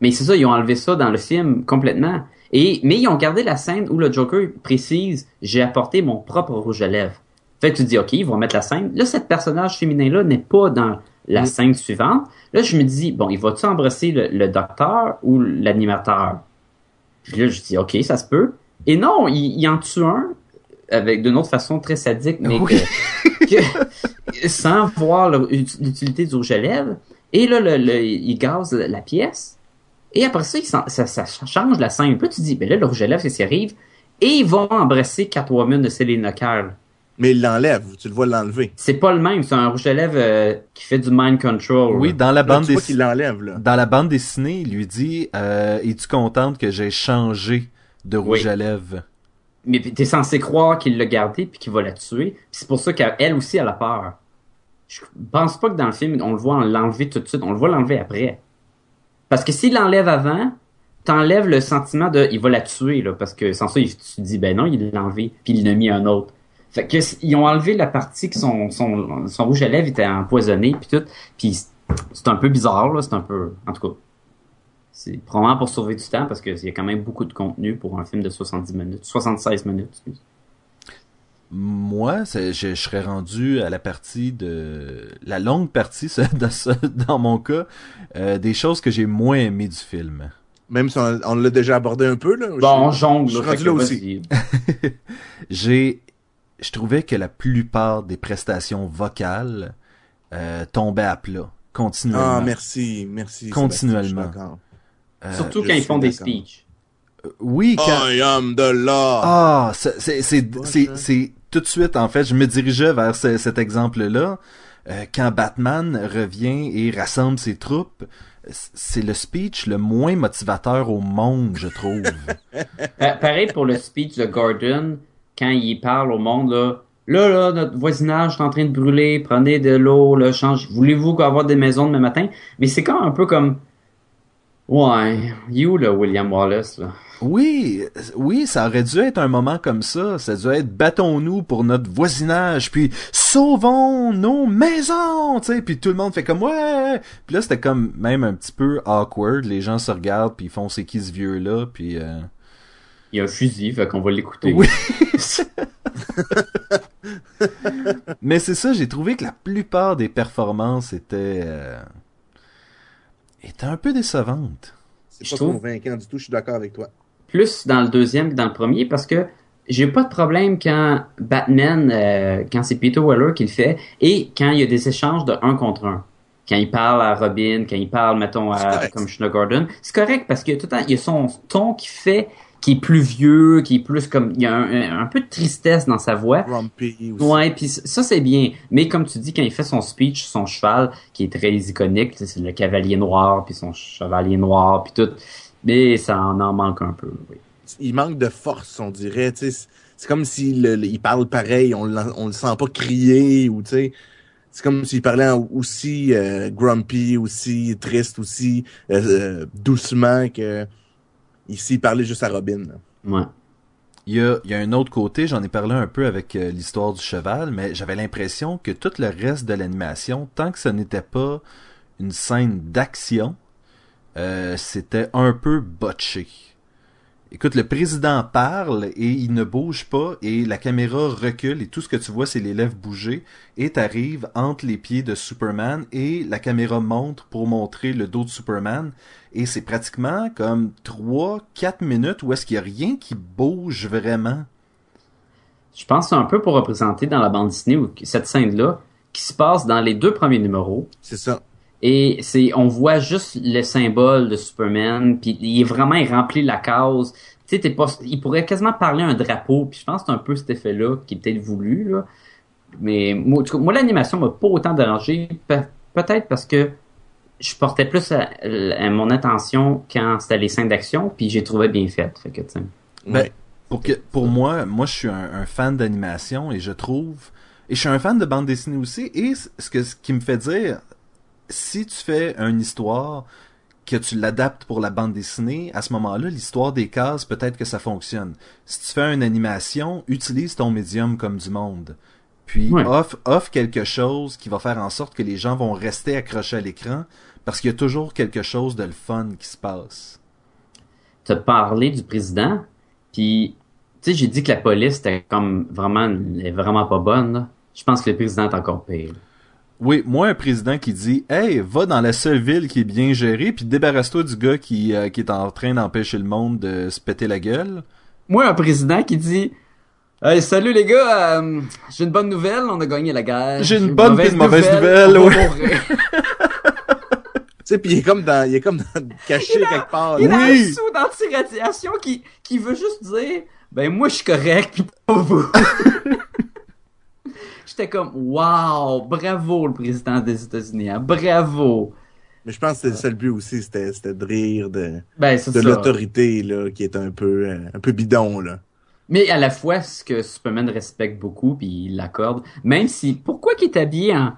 Mais c'est ça, ils ont enlevé ça dans le film complètement. Et mais ils ont gardé la scène où le Joker précise j'ai apporté mon propre rouge à lèvres. Fait que tu te dis ok, ils vont mettre la scène. Là, cette personnage féminin là n'est pas dans la Mm. scène suivante. Là, je me dis bon, il va-tu embrasser le, le docteur ou l'animateur? Puis là, je dis ok, ça se peut. Et non, il, il en tue un avec d'une autre façon très sadique, mais Oui. que- que- [LAUGHS] sans voir l'utilité du rouge à lèvres. Et là, le, le- il gaze la pièce. Et après ça, il ça, ça change la scène. Puis là, tu dis, ben là, le rouge à lèvres, c'est ce qui arrive. Et ils vont embrasser Catwoman de Selena Kyle. Mais il l'enlève, tu le vois l'enlever. C'est pas le même, c'est un rouge à lèvres euh, qui fait du mind control. Oui, dans la Là, bande dessinée. Dans la bande dessinée, il lui dit euh, Es-tu contente que j'ai changé de rouge Oui. à lèvres Mais t'es censé croire qu'il l'a gardé puis qu'il va la tuer. C'est pour ça qu'elle aussi, elle a peur. Je pense pas que dans le film, on le voit l'enlever tout de suite. On le voit l'enlever après. Parce que s'il l'enlève avant, t'enlèves le sentiment de il va la tuer, là. Parce que sans ça, il- tu te dis, ben non, il l'a enlevé puis il l'a mis un autre. Fait que ils ont enlevé la partie que son, son, son rouge à lèvres était empoisonné puis tout. Puis c'est un peu bizarre, là. C'est un peu, en tout cas. C'est probablement pour sauver du temps parce qu'il y a quand même beaucoup de contenu pour un film de 70 minutes, 76 minutes. excuse. Moi, c'est- je, je serais rendu à la partie de la longue partie ça, dans, ça- dans mon cas euh, des choses que j'ai moins aimées du film. Même si on, on l'a déjà abordé un peu, là. Bon, on Je- jongle. je suis fait rendu que là aussi. [LAUGHS] J'ai, je trouvais que la plupart des prestations vocales euh, tombaient à plat continuellement. Ah, merci, merci. Continuellement. Euh, Surtout quand ils font des speeches. oui, quand, I am the law. Ah, c'est c'est c'est Pas c'est ça. c'est tout de suite en fait, je me dirigeais vers ce- cet exemple-là Euh, quand Batman revient et rassemble ses troupes. C'est le speech le moins motivateur au monde, je trouve. [LAUGHS] Pa- pareil pour le speech de Gordon, quand il parle au monde, là, là, là, notre voisinage est en train de brûler, prenez de l'eau, là, change, voulez-vous avoir des maisons demain matin? Mais c'est quand un peu comme, Ouais, où le William Wallace là? Oui, oui, ça aurait dû être un moment comme ça. Ça aurait dû être battons-nous pour notre voisinage, puis sauvons nos maisons, tu sais. Puis tout le monde fait comme ouais. Puis là, c'était comme même un petit peu awkward. Les gens se regardent, puis ils font c'est qui ce vieux là, puis. euh, Il y a un fusil, fait qu'on va l'écouter. Oui. [LAUGHS] Mais c'est ça, j'ai trouvé que la plupart des performances étaient euh, étaient un peu décevantes. C'est Je pas trouve- convaincant du tout, je suis d'accord avec toi. Plus dans le deuxième que dans le premier parce que j'ai pas de problème quand Batman, euh, quand c'est Peter Weller qui le fait et quand il y a des échanges de un contre un. Quand il parle à Robin, quand il parle, mettons, à. Commissioner Gordon. C'est correct parce que tout le temps, il y a son ton qui fait, qui est plus vieux, qui est plus comme, il y a un, un peu de tristesse dans sa voix. Grumpy aussi. Ouais, puis ça c'est bien. Mais comme tu dis, quand il fait son speech, son cheval, qui est très iconique, c'est le cavalier noir, puis son chevalier noir, puis tout. Mais ça en en manque un peu. Oui. Il manque de force, on dirait. tu sais. C'est- comme s'il il parle pareil, on, on le sent pas crier ou tu sais. C'est comme s'il parlait aussi euh, grumpy, aussi triste, aussi euh, euh, doucement que ici il parlait juste à Robin. Ouais. Il y a, il y a un autre côté, j'en ai parlé un peu avec euh, l'histoire du cheval, mais j'avais l'impression que tout le reste de l'animation, tant que ce n'était pas une scène d'action, euh, c'était un peu botché. Écoute, le président parle et il ne bouge pas et la caméra recule et tout ce que tu vois c'est les lèvres bouger et t'arrives entre les pieds de Superman et la caméra monte pour montrer le dos de Superman et c'est pratiquement comme 3-4 minutes où est-ce qu'il y a rien qui bouge vraiment. Je pense que c'est un peu pour représenter dans la bande Disney où- cette scène-là, qui se passe dans les deux premiers numéros. C'est ça. Et c'est, on voit juste le symbole de Superman, puis il est vraiment, il remplit la case. Tu sais, t'es pas, il pourrait quasiment parler un drapeau, puis je pense que c'est un peu cet effet-là qui est peut-être voulu, là. Mais moi, cas, moi l'animation m'a pas autant dérangé, pe- peut-être parce que je portais plus à, à mon attention quand c'était les scènes d'action, puis j'ai trouvé bien fait. Fait que. Ben. Pour que, pour moi, moi je suis un, un fan d'animation et je trouve, et je suis un fan de bande dessinée aussi. Et ce que ce qui me fait dire, si tu fais une histoire que tu l'adaptes pour la bande dessinée, à ce moment-là, l'histoire des cases, peut-être que ça fonctionne. Si tu fais une animation, utilise ton médium comme du monde. Puis Ouais. offre, offre quelque chose qui va faire en sorte que les gens vont rester accrochés à l'écran parce qu'il y a toujours quelque chose de le fun qui se passe. t'as parlé du président, puis tu sais, j'ai dit que la police était comme vraiment, elle est vraiment pas bonne. là. Je pense que le président est encore pire. Oui, moi, un président qui dit Hey, va dans la seule ville qui est bien gérée, puis débarrasse-toi du gars qui, euh, qui est en train d'empêcher le monde de se péter la gueule. Moi, un président qui dit Hey, salut les gars, euh, j'ai une bonne nouvelle, on a gagné la guerre. J'ai une bonne puis une mauvaise nouvelle, ouais. mourir. [LAUGHS] Tu sais, puis il est comme dans, il est comme dans, caché quelque part. Il Oui. un sou d'anti-radiation qui, qui veut juste dire Ben, moi, je suis correct, puis pas vous. [LAUGHS] J'étais comme Wow, bravo le président des États-Unis, hein, bravo. Mais je pense que ça le but aussi, c'était, c'était de rire de, Ben, c'est de l'autorité là, qui est un peu, euh, un peu bidon là. Mais à la fois, ce que Superman respecte beaucoup, puis il l'accorde, même si, pourquoi qu'il est habillé en,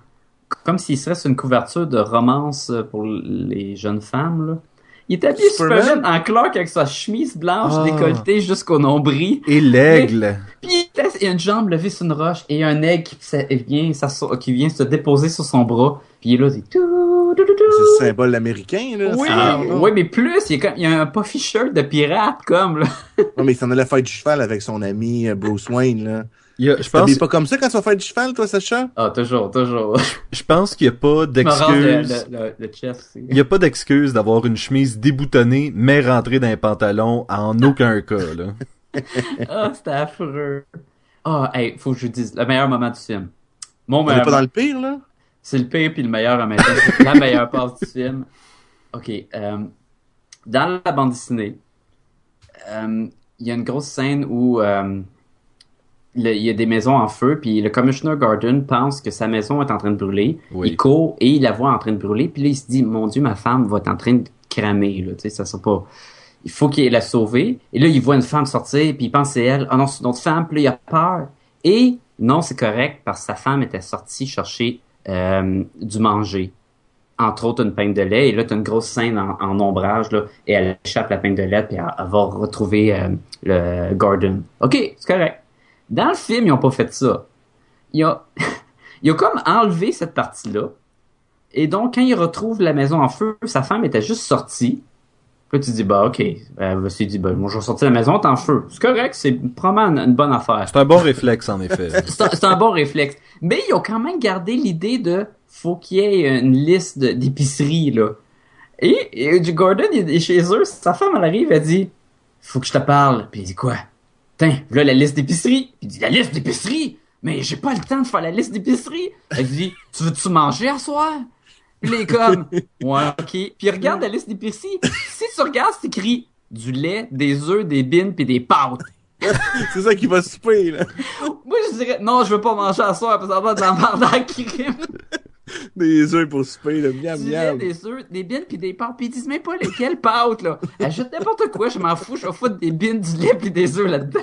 comme s'il serait sur une couverture de romance pour les jeunes femmes, là? Il est habillé Superman? Superman en Clark avec sa chemise blanche Ah. décolletée jusqu'au nombril. Et l'aigle. Puis il a- une jambe levée sur une roche et un aigle qui, sa- vient, qui vient se déposer sur son bras. Puis il est là, c'est tout, tout, tout, tout. C'est le symbole américain là. Oui, oui, mais plus, il y a, comme, il y a un puffy shirt de pirate, comme, là. [LAUGHS] Non, mais il s'en allait faire du cheval avec son ami euh, Bruce Wayne là. Il y a- je pense, pas comme ça quand tu vas faire du cheval, toi, Sacha? Ah, toujours, toujours. je pense qu'il n'y a pas d'excuse. le, le, le chest aussi. Il n'y a pas d'excuse d'avoir une chemise déboutonnée, mais rentrée dans les pantalons en aucun cas, là. Ah, c'était affreux. Ah, hey, faut que je vous dise, le meilleur moment du film. Mon On est meilleur pas dans le pire, là? C'est le pire puis le meilleur en même temps. La meilleure part du film. Ok, euh, dans la bande dessinée, euh, il y a une grosse scène où euh, le- il y a des maisons en feu, puis le Commissioner Gordon pense que sa maison est en train de brûler. Oui. Il court et il la voit en train de brûler, puis là il se dit, mon Dieu, ma femme va être en train de cramer, là, tu sais, ça sera pas... Il faut qu'il la sauver. Et là, il voit une femme sortir, puis il pense que c'est elle. Ah non, c'est une autre femme, puis là, il a peur. Et non, c'est correct, parce que sa femme était sortie chercher euh, du manger entre autres une pinte de lait. Et là, tu as une grosse scène en, en, ombrage, là, et elle échappe la pinte de lait, puis elle, elle va retrouver euh, le Gordon. OK, c'est correct. Dans le film, ils ont pas fait ça. Ils ont, [LAUGHS] ils ont comme enlevé cette partie-là. Et donc, quand ils retrouvent la maison en feu, sa femme était juste sortie. Puis tu dis, bah, ok. Elle s'est dit, bah, moi, je vais sortir la maison, t'es en feu. C'est correct, c'est probablement une, bonne affaire. C'est un bon réflexe, en effet. [LAUGHS] c'est un, un, bon réflexe. Mais ils ont quand même gardé l'idée de, faut qu'il y ait une liste d'épicerie, là. Et, et Gordon, il est chez eux, sa femme, elle arrive, elle dit, faut que je te parle. Puis il dit quoi? Tiens, voilà la liste d'épicerie. Il dit, la liste d'épicerie? Mais j'ai pas le temps de faire la liste d'épicerie. Elle dit, tu veux-tu manger à soir? Puis il est comme, [LAUGHS] ouais, ok. Puis il regarde la liste d'épicerie. Si tu regardes, c'est écrit du lait, des œufs, des bines puis des pâtes. [LAUGHS] c'est ça qui va souper, là. Moi, je dirais, non, je veux pas manger à soir parce que ça va de la merde à crime. [LAUGHS] Des œufs pour souper, là, miam, du miam. lait, des œufs, des bines puis des pâtes. Puis ils disent même pas lesquelles pâtes, là. Ajoute n'importe quoi, je m'en fous, je vais foutre des bines, du lait puis des œufs là-dedans.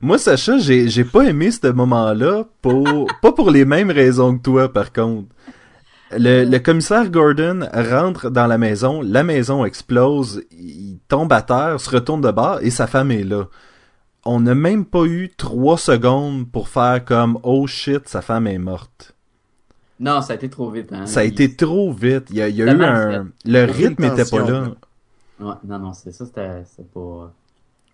Moi, Sacha, j'ai, j'ai pas aimé ce moment-là pour, pas pour les mêmes raisons que toi, par contre. Le, le, commissaire Gordon rentre dans la maison, la maison explose, il tombe à terre, se retourne de bord et sa femme est là. On n'a même pas eu trois secondes pour faire comme oh shit, sa femme est morte. Non, ça a été trop vite. Hein? Ça a il... été trop vite. Il y a, il y a eu un, le rythme était pas là. Ouais, non, non, c'est ça, c'était pas.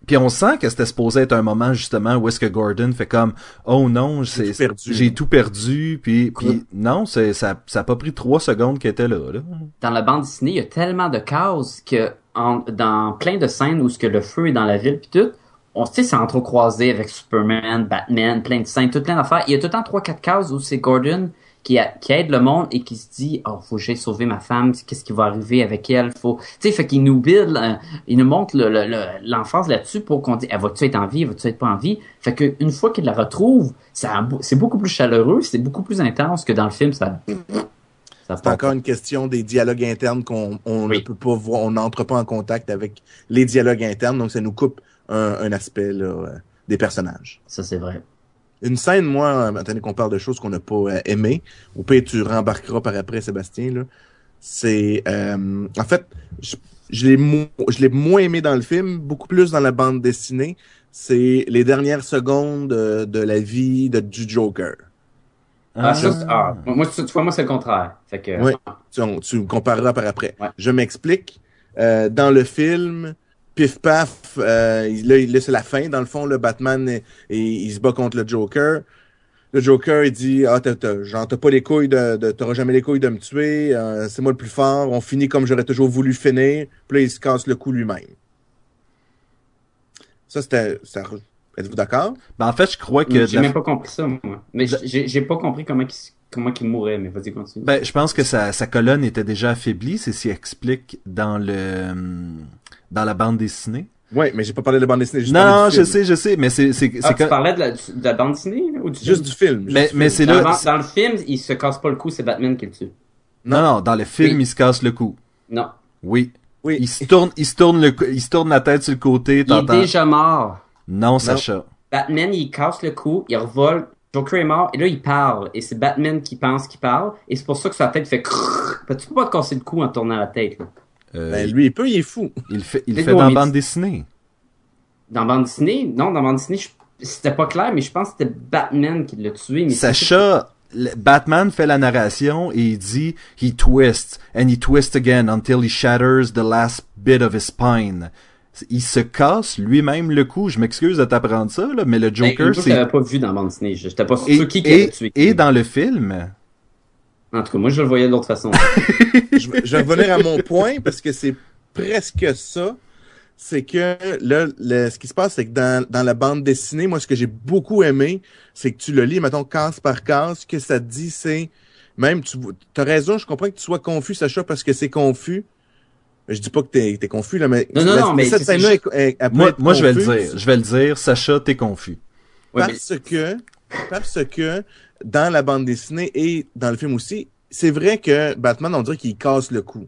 Puis on sent que c'était supposé être un moment justement où est-ce que Gordon fait comme oh non j'ai tout perdu, j'ai tout perdu puis puis non c'est ça ça a pas pris trois secondes qu'il était là, là. Dans la bande dessinée il y a tellement de cases que en, dans plein de scènes où ce que le feu est dans la ville puis tout on sait c'est entrecroisé avec Superman, Batman, plein de scènes, tout plein d'affaires. Il y a tout le temps trois quatre cases où c'est Gordon qui, a, qui aide le monde et qui se dit oh faut que j'aille sauver ma femme qu'est-ce qui va arriver avec elle faut tu sais fait qu'il nous build euh, il nous montre l'emphase le, le, là-dessus pour qu'on dise elle va-tu être en vie? Elle va-tu être pas en vie fait que une fois qu'il la retrouve ça c'est beaucoup plus chaleureux c'est beaucoup plus intense que dans le film ça c'est encore une question des dialogues internes qu'on on oui. ne peut pas voir, on n'entre pas en contact avec les dialogues internes, donc ça nous coupe un, un aspect là, des personnages. Ça c'est vrai. Une scène, moi, maintenant qu'on parle de choses qu'on n'a pas euh, aimées, ou peut tu rembarqueras par après, Sébastien, là, c'est... Euh, en fait, je, je l'ai mo je l'ai moins aimé dans le film, beaucoup plus dans la bande dessinée. C'est les dernières secondes de, de la vie de, du Joker. Ah, ça, ah, moi, tu, tu vois, moi, c'est le contraire. Fait que, oui, tu, tu compareras par après. Ouais. Je m'explique. Euh, dans le film, pif paf, euh, là, là c'est la fin. Dans le fond, le Batman, et, il se bat contre le Joker. Le Joker, il dit, ah, t'as, genre, t'as pas les couilles de, de t'auras jamais les couilles de me tuer, euh, c'est moi le plus fort, on finit comme j'aurais toujours voulu finir. Puis là, il se casse le cou lui-même. Ça, c'était, ça, êtes-vous d'accord? Ben, en fait, je crois que... J'ai même pas compris ça, moi. Mais j'ai, j'ai pas compris comment il, comment il mourait, mais vas-y, continue. Ben, je pense que sa, sa colonne était déjà affaiblie, c'est ce qu'il explique dans le, dans la bande dessinée? Oui, mais j'ai pas parlé de la bande dessinée. Non, je sais, je sais, mais c'est c'est ah, tu parlais de la, de la bande dessinée ou du juste film? du film. Juste mais du mais c'est dans, là. dans le film, il se casse pas le cou, c'est Batman qui le tue. Non, non, dans le film, Oui. il se casse le cou. Non, Oui. Oui. Il se tourne, il se tourne le, il se tourne la tête sur le côté. il est déjà mort. Non, Sacha. Batman, il casse le cou, il revole, Joker est mort, et là, il parle. Et c'est Batman qui pense qu'il parle, et c'est pour ça que sa tête fait que Tu peux pas te casser le cou en tournant la tête, là. Euh, Ben, lui, il peut, il est fou. il fait, il fait dans la bande dessinée? Dans bande dessinée, non, dans bande dessinée, je- c'était pas clair, mais je pense que c'était Batman qui l'a tué. Mais Sacha, le- Batman fait la narration et il dit he twists and he twists again until he shatters the last bit of his spine. Il se casse lui-même le cou. Je m'excuse de t'apprendre ça, là, mais le Ben, Joker, je c'est l'avais pas vu dans bande dessinée. Je- J'étais pas et, sûr qui, qui et, avait tué. et dans le film, En tout cas, moi, je le voyais de l'autre façon. [LAUGHS] je, vais- je vais revenir à mon point parce que c'est presque ça. C'est que là, le- ce qui se passe, c'est que dans, dans la bande dessinée, moi, ce que j'ai beaucoup aimé, c'est que tu le lis, mettons, case par case, ce que ça te dit, c'est même, tu as raison, je comprends que tu sois confus, Sacha, parce que c'est confus. Je dis pas que t'es es confus, là, mais, Non, non, la- non, mais cette scène-là, c'est elle- elle- elle peut moi, moi je vais le dire. Je vais le dire. Sacha, t'es confus. Ouais, mais- parce que parce que dans la bande dessinée et dans le film aussi, c'est vrai que Batman on dirait qu'il casse le cou.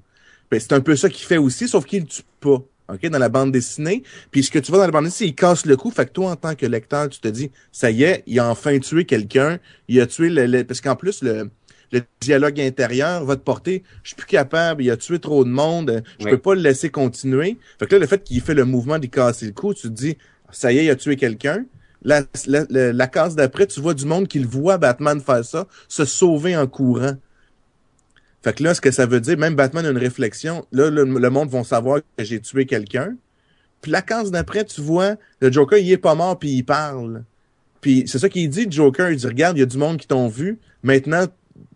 Ben, c'est un peu ça qu'il fait aussi, sauf qu'il le tue pas. OK, dans la bande dessinée. Puis ce que tu vois dans la bande dessinée, il casse le cou. Fait que toi, en tant que lecteur, tu te dis, ça y est, il a enfin tué quelqu'un. Il a tué le, le- parce qu'en plus, le, le dialogue intérieur va te porter, je suis plus capable, il a tué trop de monde, je Oui. peux pas le laisser continuer. Fait que là, le fait qu'il fait le mouvement d'y casser le cou, tu te dis, ça y est, il a tué quelqu'un. La, la, la, la case d'après, tu vois du monde qui le voit, Batman, faire ça, se sauver en courant. Fait que là, ce que ça veut dire, même Batman a une réflexion, là, le, le monde vont savoir que j'ai tué quelqu'un. Puis la case d'après, tu vois, le Joker, il est pas mort, puis il parle. Puis c'est ça qu'il dit, Joker, il dit, regarde, il y a du monde qui t'ont vu, maintenant,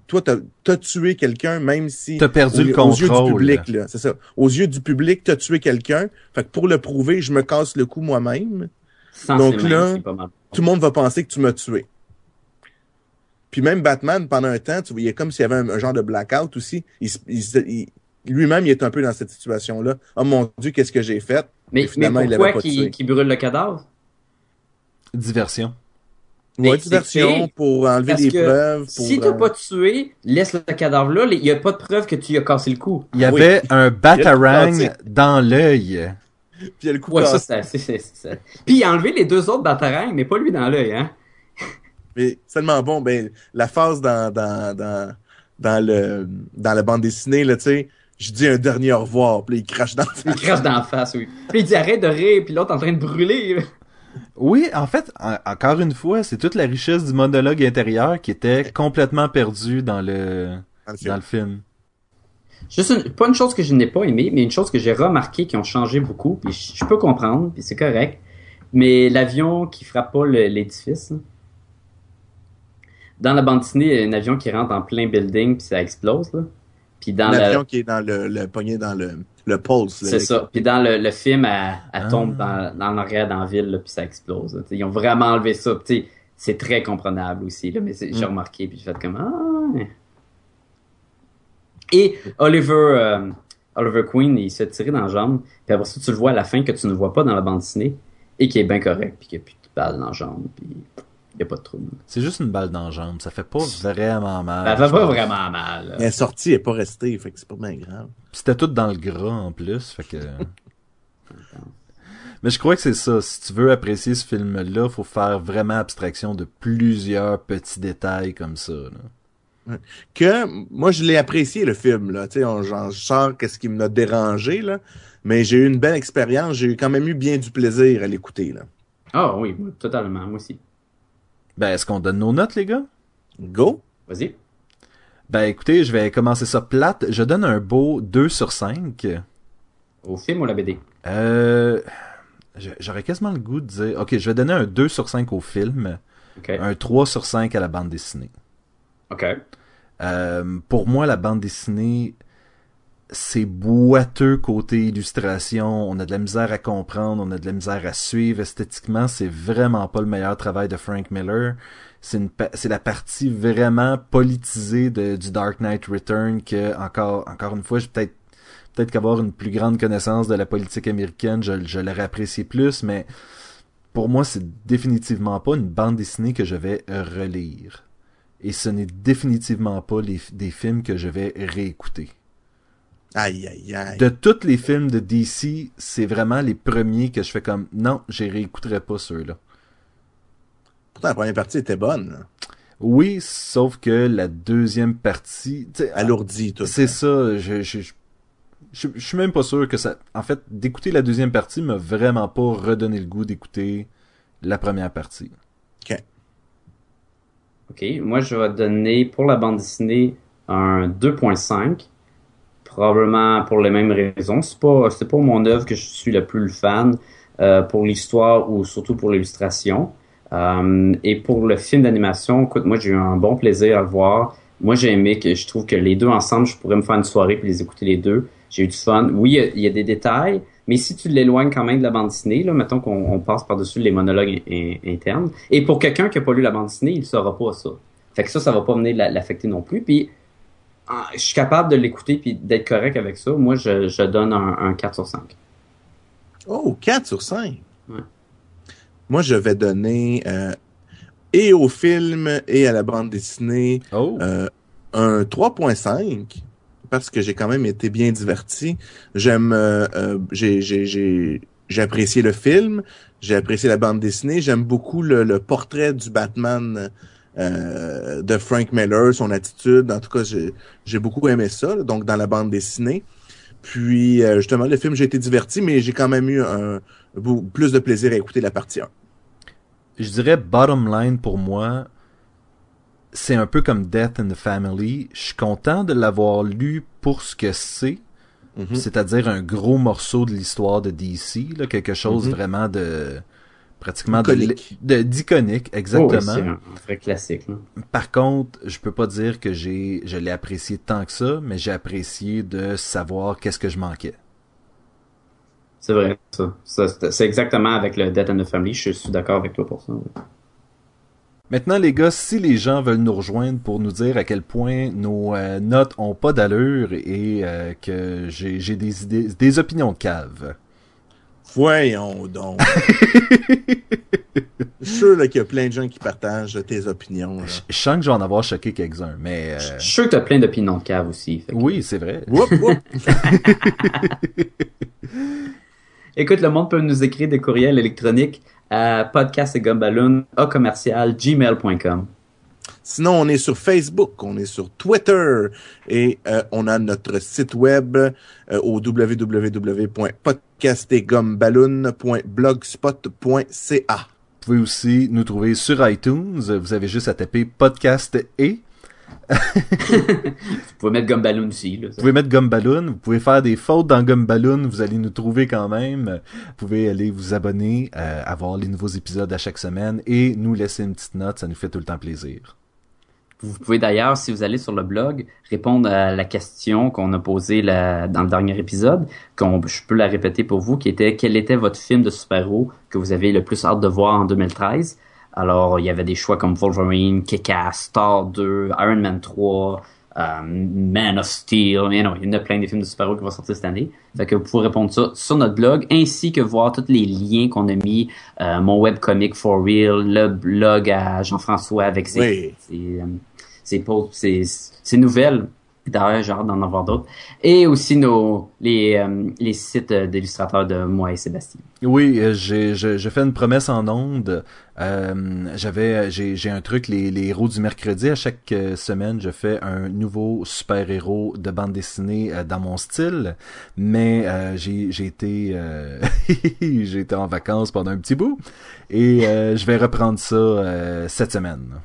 toi, t'as as tué quelqu'un, même si... T'as perdu le aux yeux du contrôle. public, là, c'est ça. Aux yeux du public, t'as tué quelqu'un. Fait que pour le prouver, je me casse le cou moi-même. Sans Donc mains, là, c'est pas mal. Tout le monde va penser que tu m'as tué. Puis même Batman, pendant un temps, tu voyais comme s'il y avait un, un genre de blackout aussi. Il, il il- lui-même, il est un peu dans cette situation-là. Oh mon Dieu, qu'est-ce que j'ai fait? Mais, finalement, mais il pourquoi tué. qu'il brûle le cadavre? Diversion. Ouais, c'est diversion pour enlever Parce des que preuves. Pour, Si t'as euh, pas tué, laisse le cadavre là. Il y a pas de preuve que tu as cassé le cou. Il y Oui. avait un batarang dans l'œil. Puis il y a le coup Ouais, ça, c'est, c'est, c'est, c'est- Puis il a enlevé les deux autres batarangs, mais pas lui dans l'œil, hein. Mais tellement bon. Ben, la phase dans, dans, dans, dans, le, dans la bande dessinée, là, tu sais, je dis un dernier au revoir, puis il crache dans le Il crache dans la face, oui. Puis il dit arrête de rire, puis l'autre en train de brûler. Oui, en fait, en- encore une fois, c'est toute la richesse du monologue intérieur qui était complètement perdue dans le, dans le film. dans le film. Juste une- pas une chose que je n'ai pas aimée, mais une chose que j'ai remarqué qui ont changé beaucoup, puis je, je peux comprendre, puis c'est correct. Mais l'avion qui frappe pas l'édifice. Dans la bande dessinée, il y a un avion qui rentre en plein building puis ça explose là. Puis dans L'avion le qui est dans le, le poignet dans le, le pulse. c'est ça. Puis dans le, le film, elle, elle Ah. tombe dans, dans l'arrière dans la ville là, puis ça explose. là. Ils ont vraiment enlevé ça. c'est très comprenable aussi là, mais j'ai Mm. remarqué puis j'ai fait comme ah. Et Oliver euh, Oliver Queen, il se fait tirer dans la jambe, puis après ça tu le vois à la fin que tu ne vois pas dans la bande dessinée et qui est bien correct puis qu'il n'y a plus de balle dans la jambe puis il n'y a pas de trouble. C'est juste une balle dans la jambe. Ça fait pas vraiment mal. Ça fait pas pense. vraiment mal. là. Elle est sortie, elle est pas restée, fait que c'est pas bien grave. Puis C'était tout dans le gras en plus, fait que. [LAUGHS] Mais je crois que c'est ça. Si tu veux apprécier ce film-là, faut faire vraiment abstraction de plusieurs petits détails comme ça. là. Que moi je l'ai apprécié le film là, tu sais, on- j'en sors qu'est-ce qui m'a dérangé là, mais j'ai eu une belle expérience, j'ai eu quand même eu bien du plaisir à l'écouter là. Ah oui, totalement, moi aussi. Ben, est-ce qu'on donne nos notes, les gars? Go. Vas-y. Ben, écoutez, je vais commencer ça plate. Je donne un beau 2 sur 5. Au film ou la BD? Euh, je- j'aurais quasiment le goût de dire, ok, je vais donner un 2 sur 5 au film, un 3 sur 5 à la bande dessinée. OK. Euh, pour moi, la bande dessinée, c'est boiteux côté illustration. On a de la misère à comprendre, on a de la misère à suivre. Esthétiquement, c'est vraiment pas le meilleur travail de Frank Miller. C'est une, c'est la partie vraiment politisée de, du Dark Knight Return que, encore, encore une fois, je peut-être, peut-être qu'avoir une plus grande connaissance de la politique américaine, je, je l'aurais apprécié plus, mais pour moi, c'est définitivement pas une bande dessinée que je vais relire. Et ce n'est définitivement pas les, des films que je vais réécouter. Aïe aïe aïe. De tous les films de DC, c'est vraiment les premiers que je fais comme non, je réécouterai pas ceux-là. Pourtant la première partie était bonne. Oui, sauf que la deuxième partie, tu sais, Alourdi tout. c'est ça, je, je, je, je, je suis même pas sûr que ça. En fait, d'écouter la deuxième partie m'a vraiment pas redonné le goût d'écouter la première partie. OK. Moi, je vais donner pour la bande dessinée un 2.5. Probablement pour les mêmes raisons. C'est pas, c'est pas mon œuvre que je suis le plus fan euh, pour l'histoire ou surtout pour l'illustration. Euh, et pour le film d'animation, écoute, moi, j'ai eu un bon plaisir à le voir. Moi, j'ai aimé que je trouve que les deux ensemble, je pourrais me faire une soirée puis les écouter les deux. J'ai eu du fun. Oui, il y, a des détails, mais si tu l'éloignes quand même de la bande dessinée, là, mettons qu'on on passe par-dessus les monologues in- in- internes. Et pour quelqu'un qui a pas lu la bande dessinée, il ne saura pas ça. Fait que ça, ça va pas venir la- l'affecter non plus. Puis, je suis capable de l'écouter puis d'être correct avec ça. Moi, je, je donne un, un 4 sur 5. Oh, 4 sur 5. Ouais. Moi je vais donner euh, et au film et à la bande dessinée Oh! euh, un 3.5 parce que j'ai quand même été bien diverti. J'aime, euh, euh, j'ai, apprécié le film, j'ai apprécié la bande dessinée, j'aime beaucoup le, le portrait du Batman euh, de Frank Miller, son attitude. En tout cas, j'ai j'ai beaucoup aimé ça, là, donc dans la bande dessinée. Puis euh, justement, le film, j'ai été diverti, mais j'ai quand même eu un, plus de plaisir à écouter la partie 1. Je dirais bottom line pour moi, c'est un peu comme Death in the Family. Je suis content de l'avoir lu pour ce que c'est, Mhm. c'est-à-dire un gros morceau de l'histoire de DC, là, quelque chose Mhm. vraiment de pratiquement Iconique. de de- d'iconique, Oh, oui, exactement. c'est un, un vrai classique. Par contre, je peux pas dire que j'ai je l'ai apprécié tant que ça, mais j'ai apprécié de savoir qu'est-ce que je manquais. C'est vrai, ça. Ça, c'est c'est exactement avec le Death and the Family. Je suis d'accord avec toi pour ça. oui. Maintenant, les gars, si les gens veulent nous rejoindre pour nous dire à quel point nos euh, notes ont pas d'allure et euh, que j'ai des idées, des opinions de cave. Voyons donc. [LAUGHS] Je suis sûr là, qu'il y a plein de gens qui partagent tes opinions. là. Je je sens que je vais en avoir choqué quelques-uns, mais euh, Je suis sûr que t'as plein d'opinions de cave aussi. que- oui, c'est vrai. Whoop, whoop. [LAUGHS] Écoute, le monde peut nous écrire des courriels électroniques à podcast et gumballoon, à commercial, gmail.com. Sinon, on est sur Facebook, on est sur Twitter et euh, on a notre site web euh, au www.podcastetgumballoon.blogspot.ca. Vous pouvez aussi nous trouver sur iTunes. Vous avez juste à taper podcast et Vous pouvez mettre Gumballoon aussi. Là, Vous pouvez mettre Gumballoon, vous pouvez faire des fautes dans Gumballoon, vous allez nous trouver quand même. Vous pouvez aller vous abonner, euh, avoir les nouveaux épisodes à chaque semaine et nous laisser une petite note, ça nous fait tout le temps plaisir. Vous pouvez d'ailleurs, si vous allez sur le blog, répondre à la question qu'on a posée la- dans le dernier épisode, qu'on je peux la répéter pour vous, qui était quel était votre film de super-héros que vous avez le plus hâte de voir en 2013. Alors, il y avait des choix comme Wolverine, Kick-Ass, Thor 2, Iron Man 3, euh, Man of Steel, you know, il y en a plein de films de super-héros qui vont sortir cette année. Fait que vous pouvez répondre ça sur notre blog, ainsi que voir tous les liens qu'on a mis, euh, mon webcomic For Real, le blog à Jean-François avec ses, Oui. ses, euh, ses, ses nouvelles. D'ailleurs, j'ai hâte d'en avoir d'autres. Et aussi nos les, euh, les sites euh, d'illustrateurs de moi et Sébastien. Oui, euh, j'ai fais une promesse en onde. Euh, j'avais j'ai un truc les, les héros du mercredi à chaque euh, semaine, je fais un nouveau super-héros de bande dessinée dans mon style, mais euh, j'ai été [LAUGHS] j'ai été en vacances pendant un petit bout et je vais reprendre ça cette semaine.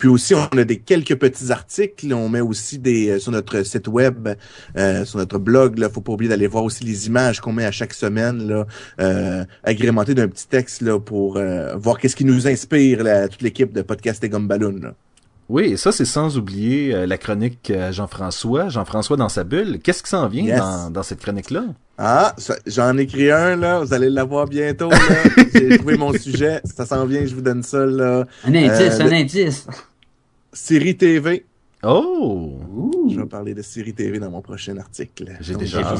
Puis aussi, on a des quelques petits articles. On met aussi des euh, sur notre site web, euh, sur notre blog. Là, faut pas oublier d'aller voir aussi les images qu'on met à chaque semaine, là, euh, agrémentées d'un petit texte là pour euh, voir qu'est-ce qui nous inspire là, toute l'équipe de podcast et Gumballoon. Là. Oui, et ça c'est sans oublier euh, la chronique euh, Jean-François, Jean-François dans sa bulle. Qu'est-ce qui s'en vient Yes. dans, dans cette chronique-là? Ah, j'en ai écrit un là. Vous allez l'avoir bientôt. Là. [LAUGHS] J'ai trouvé mon sujet. Ça s'en vient. Je vous donne ça là. Un indice, Euh, un le- indice. Série TV. Oh! Ouh. Je vais parler de série TV dans mon prochain article. J'ai déjà.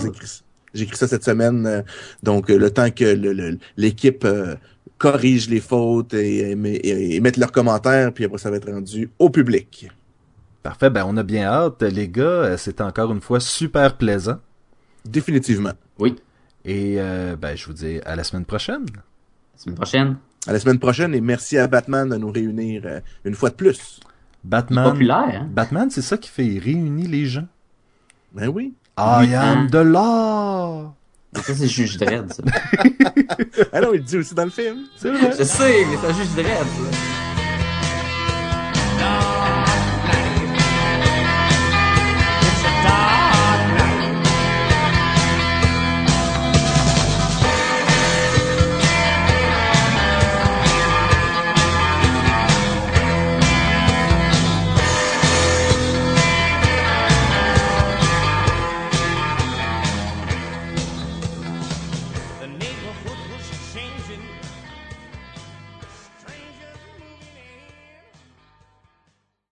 J'ai écrit ça cette semaine. euh, donc, euh, le temps que le- le- l'équipe euh, corrige les fautes et, et, et- et mette leurs commentaires, puis après, ça va être rendu au public. Parfait, ben on a bien hâte, les gars. C'était encore une fois super plaisant. Définitivement. Oui. Et euh, ben je vous dis à la semaine prochaine. La semaine prochaine. À la semaine prochaine et merci à Batman de nous réunir euh, une fois de plus. Batman. Populaire, hein? Batman, c'est ça qui fait réunir les gens. Ben oui. I Oui, am hein. the law. Ça, c'est Juge Dredd, ça. [LAUGHS] Ah non, il le dit aussi dans le film. C'est vrai. Je sais, mais c'est Juge Dredd, ça.